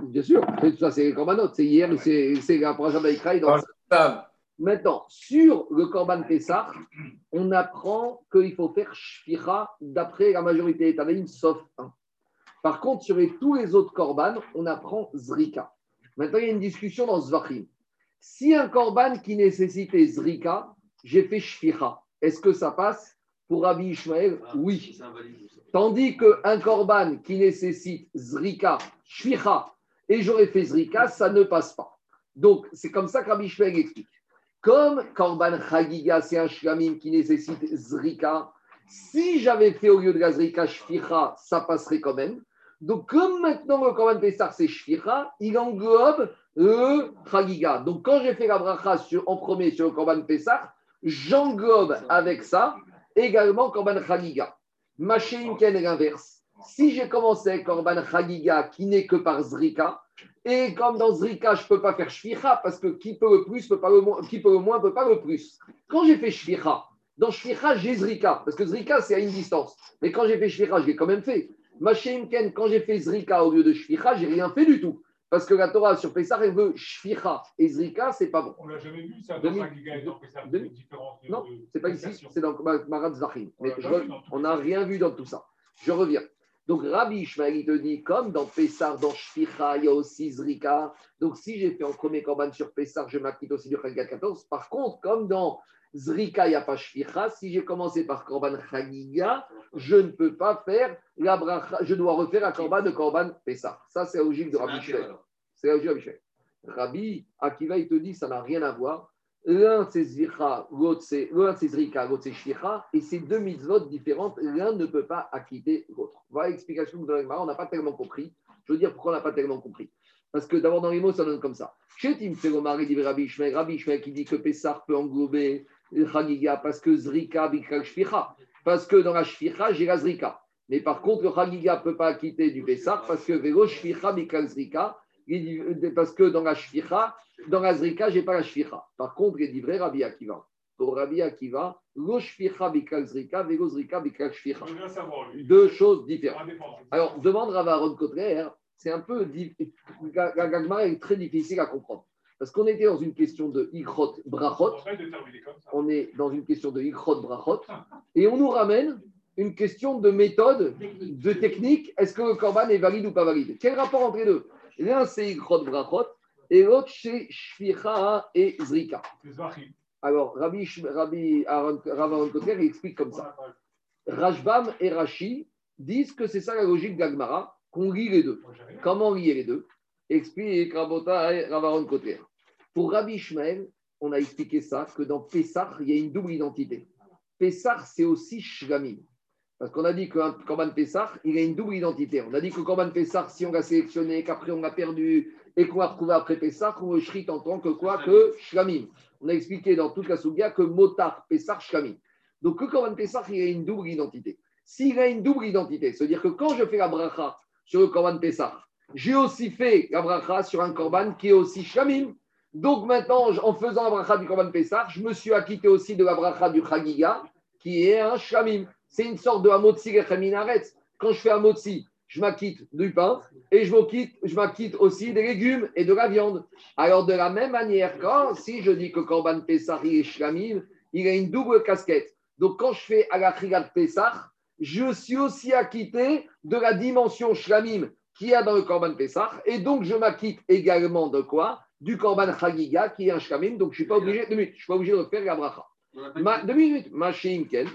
Bien sûr, c'est- ça c'est les corbanotes, c'est hier, c'est c'est la et dans. Maintenant, sur le Korban Pessah, on apprend qu'il faut faire Shfira d'après la majorité des Tanaïm, sauf un. Par contre, sur les- tous les autres Korban, on apprend Zrika. Maintenant, il y a une discussion dans Zvachim. Si un Korban qui nécessitait Zrika, j'ai fait Shfira, est-ce que ça passe Pour Rabbi Ishmael, oui. Invalide. ça. Tandis qu'un korban qui nécessite zrika, shvicha, et j'aurais fait zrika, ça ne passe pas. Donc, c'est comme ça que Rabbi Shmuel explique. Comme korban chagiga, c'est un shlamim qui nécessite zrika, si j'avais fait au lieu de la zrika shvicha, ça passerait quand même. Donc, comme maintenant le korban Pessah, c'est shvicha, il englobe le chagiga. Donc, quand j'ai fait la bracha en premier sur le korban Pessah, j'englobe avec ça également korban chagiga. Machéim Ken est l'inverse? Si j'ai commencé Korban Chagiga qui n'est que par Zrika, et comme dans Zrika, je ne peux pas faire Shvicha parce que qui peut le plus, peut pas le moins, qui peut le moins, peut pas le plus. Quand j'ai fait Shvicha, dans Shvicha, j'ai Zrika, parce que Zrika, c'est à une distance. Mais quand j'ai fait Shvicha, je l'ai quand même fait. Machéim Ken, quand j'ai fait Zrika au lieu de Shvicha, j'ai rien fait du tout. Parce que la Torah sur Pessah, elle veut Shvicha. Et Zrika, c'est pas bon. On l'a jamais vu, ça, dans Demi- 5 gigas et dans Pessah, demi- une différence de. Non, de- C'est pas ici, c'est dans Ma- Marat Zvachim. On Mais je n'a rien vu dans tout ça. Je reviens. Donc Rabbi Ishmael, il te dit, comme dans Pessar, dans Shficha, il y a aussi Zrika. Donc si j'ai fait en premier Korban sur Pessar, je m'acquitte aussi du Chagiga 14. Par contre, comme dans Zrika, il n'y a pas Shficha, si j'ai commencé par Korban Chagiga, je ne peux pas faire la bracha, je dois refaire la Korban de Korban Pessar. Ça, c'est la logique de Rabbi un Ishmael. C'est la logique de Rabbi Ishmael. Rabbi Akiva, il te dit, ça n'a rien à voir. L'un c'est Zvicha, l'autre c'est c'est Zrika, l'autre c'est Shvicha, et ces deux mitzvot différentes, l'un ne peut pas acquitter l'autre. Voilà l'explication que nous donne la Gemara. on n'a pas tellement compris. Je veux dire pourquoi on n'a pas tellement compris. Parce que d'abord dans les mots, ça donne comme ça. Chez Tim Feromar, il dit Rabbi Ishmael, Rabbi Ishmael qui dit que Pessar peut englober Chagiga parce que Zrika, Bikra, Shvicha. Parce que dans la Shvicha, j'ai la Zrika. Mais par contre, le Chagiga ne peut pas acquitter du Pessar parce que Vélo, Shvicha, Bikra, Zrika. Dit- Parce que dans la Shvicha, dans la Zrika, je n'ai pas la Shvicha. Par contre, il dit vrai Rabbi Akiva. Pour Rabbi Akiva, lo Shvicha bikal Zrika, velo Zrika bikal lui. Deux choses différentes. Alors, demande Rav Aaron Kotler, c'est un peu. La la Gemara est très difficile à comprendre. Parce qu'on était dans une question de Ikrot Brachot, on est dans une question de Ikrot Brachot, et on nous ramène une question de méthode, de technique. Est-ce que le Korban est valide ou pas valide? Quel rapport entre les deux? L'un, c'est Ikrot Brachot, et l'autre, c'est Shvicha et Zrika. Alors, Rabbi, Rabbi Aaron, Kotler, il explique comme ça. Rajbam et Rashi disent que c'est ça la logique d'Agmara, qu'on lit les deux. Comment lier les deux? Explique Rabota et Ravaron Kotler. Pour Rabbi Ishmael, on a expliqué ça, que dans Pessah, il y a une double identité. Pessah, c'est aussi Shlamim. Parce qu'on a dit qu'un Korban Pessah, il a une double identité. On a dit que le Korban Pessah, si on l'a sélectionné, qu'après on l'a perdu et qu'on l'a retrouvé après Pessah, on le shrit en tant que quoi Que Shlamim. On a expliqué dans toute la Sougia que Motar, Pessah, Shlamim. Donc le Korban Pessah, il a une double identité. S'il a une double identité, c'est-à-dire que quand je fais la bracha sur le Korban Pessah, j'ai aussi fait la bracha sur un Korban qui est aussi Shlamim. Donc maintenant, en faisant la bracha du Korban Pessah, je me suis acquitté aussi de la bracha du Chagiga, qui est un Shlamim. C'est une sorte de Hamotzi Rechaminaretz. Quand je fais Hamotzi, je m'acquitte du pain et je m'acquitte, je m'acquitte aussi des légumes et de la viande. Alors de la même manière, quand si je dis que Korban Pessah il est Shlamim, il a une double casquette. Donc quand je fais à la Krigat Pessah, je suis aussi acquitté de la dimension Shlamim qu'il y a dans le Korban Pessah. Et donc, je m'acquitte également de quoi? Du Korban Chagiga, qui est un Shlamim. Donc, je ne suis pas obligé, deux minutes, je suis pas obligé de refaire la bracha. Ma, deux minutes. Machine Ken.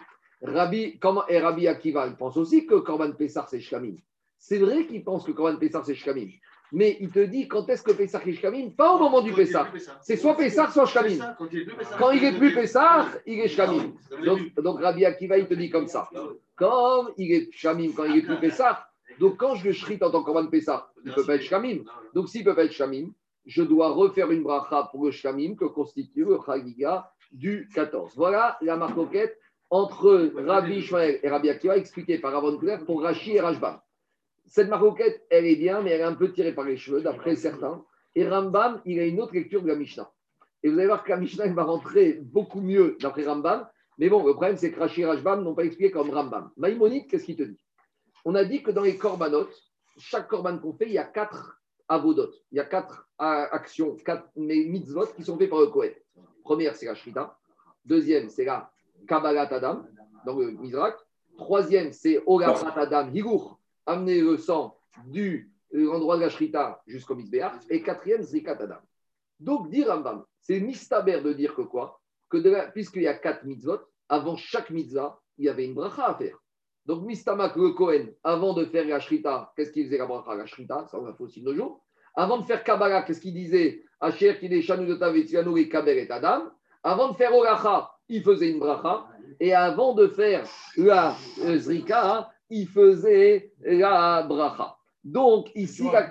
Rabbi, comment, et Rabbi Akiva, il pense aussi que Korban Pessah, c'est Shlamim. C'est vrai qu'il pense que Korban Pessah, c'est Shlamim. Mais il te dit quand est-ce que Pessah est Shlamim Pas au moment du Quand Pessah. C'est soit Pessah, soit. Pessah, Quand il est plus. Quand il est plus Pessah, il est Shlamim. Ah Donc, donc Rabbi Akiva, il te dit comme ça. Comme il est Shamim, quand il est plus Pessah, donc quand je le shrit en tant que Korban Pessah, il ne peut pas être Shamim. Donc s'il ne peut pas être Shamim, je dois refaire une bracha pour le Shamim que constitue le Chagiga du 14. Voilà la marcoquette entre Rabbi Ishmael et Rabbi Akiva, expliqué par Ravon Kouler pour Rashi et Rajbam. Cette maroquette, elle est bien, mais elle est un peu tirée par les cheveux, d'après certains. Et Rambam, il a une autre lecture de la Mishnah. Et vous allez voir que la Mishnah va rentrer beaucoup mieux d'après Rambam. Mais bon, le problème, c'est que Rashi et Rajbam n'ont pas expliqué comme Rambam. Maïmonide, qu'est-ce qu'il te dit? On a dit que dans les corbanotes, chaque corban qu'on fait, il y a quatre avodot. Il y a quatre euh, actions, quatre mitzvot qui sont faits par le Kohen. Première, c'est la Shrita. Deuxième, c'est la Kabbalat Adam, dans le Mizrak. Troisième, c'est Ogafrat Adam, Higour, amener le sang du euh, endroit de la Shrita jusqu'au Mizbeach. Et quatrième, Zikat Adam. Donc, dit Rambam, c'est mistaber de dire que quoi? Que la- puisqu'il y a quatre mitzvot, avant chaque mitzvah, il y avait une bracha à faire. Donc, Mistamak, le Kohen, avant de faire la Shrita, qu'est-ce qu'il faisait la bracha? La Shrita, ça on a fait aussi de nos jours. Avant de faire Kabbalah, qu'est-ce qu'il disait? Asher qui Shanu de Tavetzianu et Kaber et Adam. Avant de faire Olacha, il faisait une bracha. Et avant de faire la euh, Zrika, il faisait la bracha. Donc, ici, la-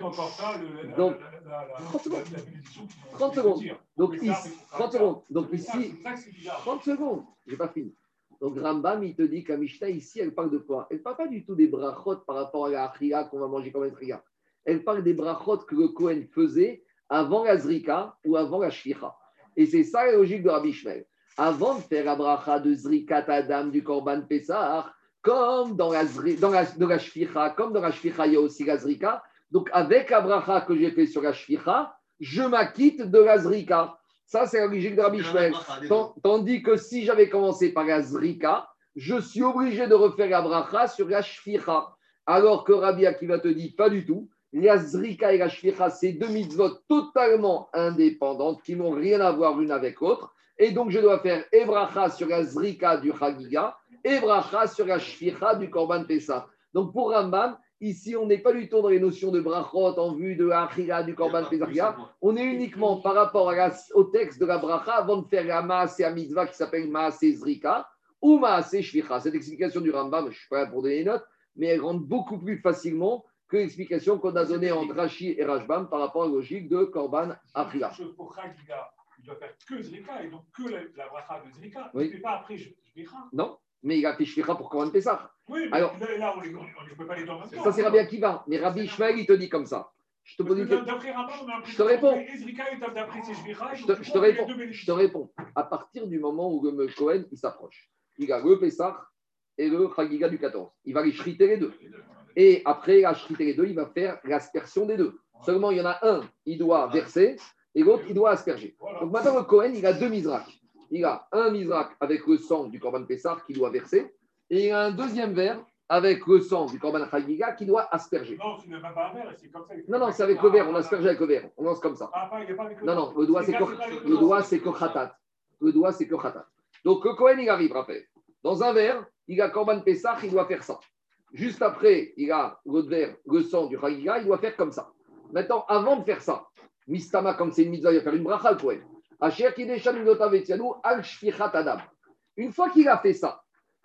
Donc, la- la- la- 30 secondes. la- la bénédiction qui- 30 qui secondes. Donc, ici, ça, c'est- 30 secondes. Donc, ici, c'est ça que c'est bizarre. 30 secondes, je n'ai pas fini. Donc Rambam, il te dit la Mishnah, ici, elle parle de quoi? Elle ne parle pas du tout des brachot par rapport à la achria qu'on va manger comme un triga. Elle parle des brachot que le Kohen faisait avant la zrika ou avant la shvicha. Et c'est ça la logique de Rabbi Ishmael. Avant de faire la bracha de zrika Adam du Korban Pessah, comme dans la, dans la, de la shvicha, comme dans la shvicha, il y a aussi la zrika. Donc avec la bracha que j'ai fait sur la shvicha, je m'acquitte de la zrika. Ça, c'est la logique de Rabbi. Tant- Tandis que si j'avais commencé par la zrika, je suis obligé de refaire la bracha sur la shficha. Alors que Rabbi Akiva te dit pas du tout. La zrika et la shficha, c'est deux mitzvot totalement indépendantes qui n'ont rien à voir l'une avec l'autre. Et donc, je dois faire et bracha sur la zrika du Chagiga et bracha sur la shficha du Korban Pessah. Donc, pour Rambam, ici, on n'est pas du tout dans les notions de brachot en vue de la achila du Korban Pessah. On est uniquement par rapport à la- au texte de la bracha avant de faire la maase à mitzvah qui s'appelle maase zrika ou maase shvicha. Cette explication du Rambam, je ne suis pas là pour donner les notes, mais elle rentre beaucoup plus facilement que l'explication qu'on a donnée entre Rashi et Rashbam par rapport à la logique de Korban Achila. Pour Chagiga, il doit faire que Zrika et donc que la, la bracha de Zrika. Oui. Il ne fait pas après Zrika. Non Mais il a fait shvicha pour Korban Pessah. Oui, mais Alors- là, là, on ne peut pas les deux en même temps. Ça, c'est Rabbi Akiva. Mais Rabbi Ishmael, il te dit comme ça. Je te pose une Je te réponds. Je te, je te réponds, je te réponds. À partir du moment où le Cohen il s'approche, il a le Pessah et le Chagiga du 14. Il va les shriter les deux. Et après, à shriter les deux, il va faire l'aspersion des deux. Seulement, il y en a un, il doit verser et l'autre, il doit asperger. Donc maintenant, le Cohen, il a deux misrak. Il a un misrak avec le sang du Korban Pessah qu'il doit verser et il a un deuxième verre avec le sang du Korban Chagiga qu'il doit asperger. Non, tu n'as même pas un verre, c'est comme ça. Non, non, c'est avec le verre. On asperge avec le verre. On lance comme ça. Ah, Non, non, le doigt, c'est le doigt, c'est que khatat. Le doigt, c'est que khatat. Donc, le Cohen, il arrive, rappel. Dans un verre, il a Korban Pessah, il doit faire ça. Juste après, il a l'autre verre, le sang du Chagiga, il doit faire comme ça. Maintenant, avant de faire ça, Mistama, comme c'est une mitzvah, il va faire une bracha, le vetianu al. Une fois qu'il a fait ça,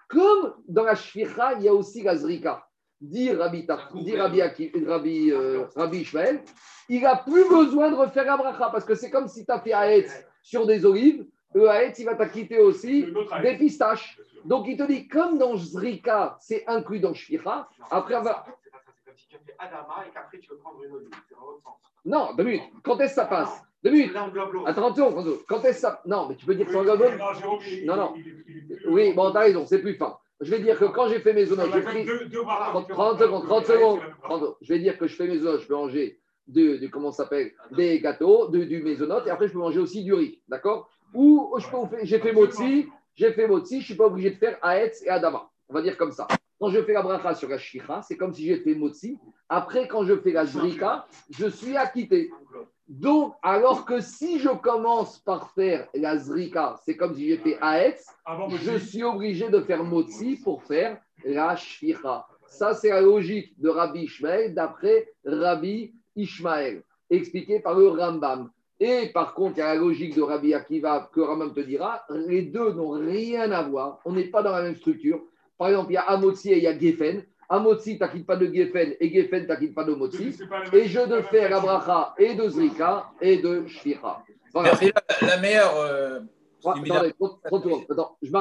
comme dans la shficha, il y a aussi la zrika, dit Rabbi, dit Rabbi, euh, Rabbi Ishmael, il n'a plus besoin de refaire la bracha parce que c'est comme si tu as fait Haetz sur des olives, le Haetz, il va t'acquitter aussi L'autre des pistaches. Donc il te dit, comme dans Zrika, c'est inclus dans Shficha, après avoir. Ça, Adama et qu'après tu veux prendre une l'autre sens. Non, deux minutes. Quand est-ce que ça passe Deux minutes. Englobe l'autre. Attends, attends. Quand est-ce que ça. Non, mais tu peux dire que c'est en Oui, Gabon non, Non, Oui, bon, t'as raison, c'est plus fin. Je vais dire que quand j'ai fait mes zones, j'ai pris. même deux- deux brachas 30, différentes. 30 secondes, 30 C'est la secondes. même bracha. 30 Je vais dire que je fais mes zones, je peux manger de, de- comment ça s'appelle, des gâteaux, de, du maisonnote, et après je peux manger aussi du riz, d'accord? Ou j'ai fait motzi, j'ai fait motzi, je ne suis pas obligé de faire Haetz et Adama. On va dire comme ça. Quand je fais la bracha sur la c'est comme si j'ai fait motzi. Après, quand je fais la zrika, je suis acquitté. Donc, alors que si je commence par faire la zrika, c'est comme si j'ai fait Avant je suis obligé de faire motzi pour faire la shficha. Ça, c'est la logique de Rabbi Ishmael d'après Rabbi Ishmael, expliqué par le Rambam. Et par contre, il y a la logique de Rabbi Akiva que Rambam te dira, les deux n'ont rien à voir. On n'est pas dans la même structure. Par exemple, il y a Amotzi et il y a Geffen. Amotzi, t'acquitte pas de Geffen et Geffen, t'acquitte pas de. C'est même- Et je de faire bracha et de Zrika et de Shficha. Voilà. Merci. La, la meilleure. euh, Ouais, Évidemment. attendez, trop- trop de secondes. Attends, je m'en-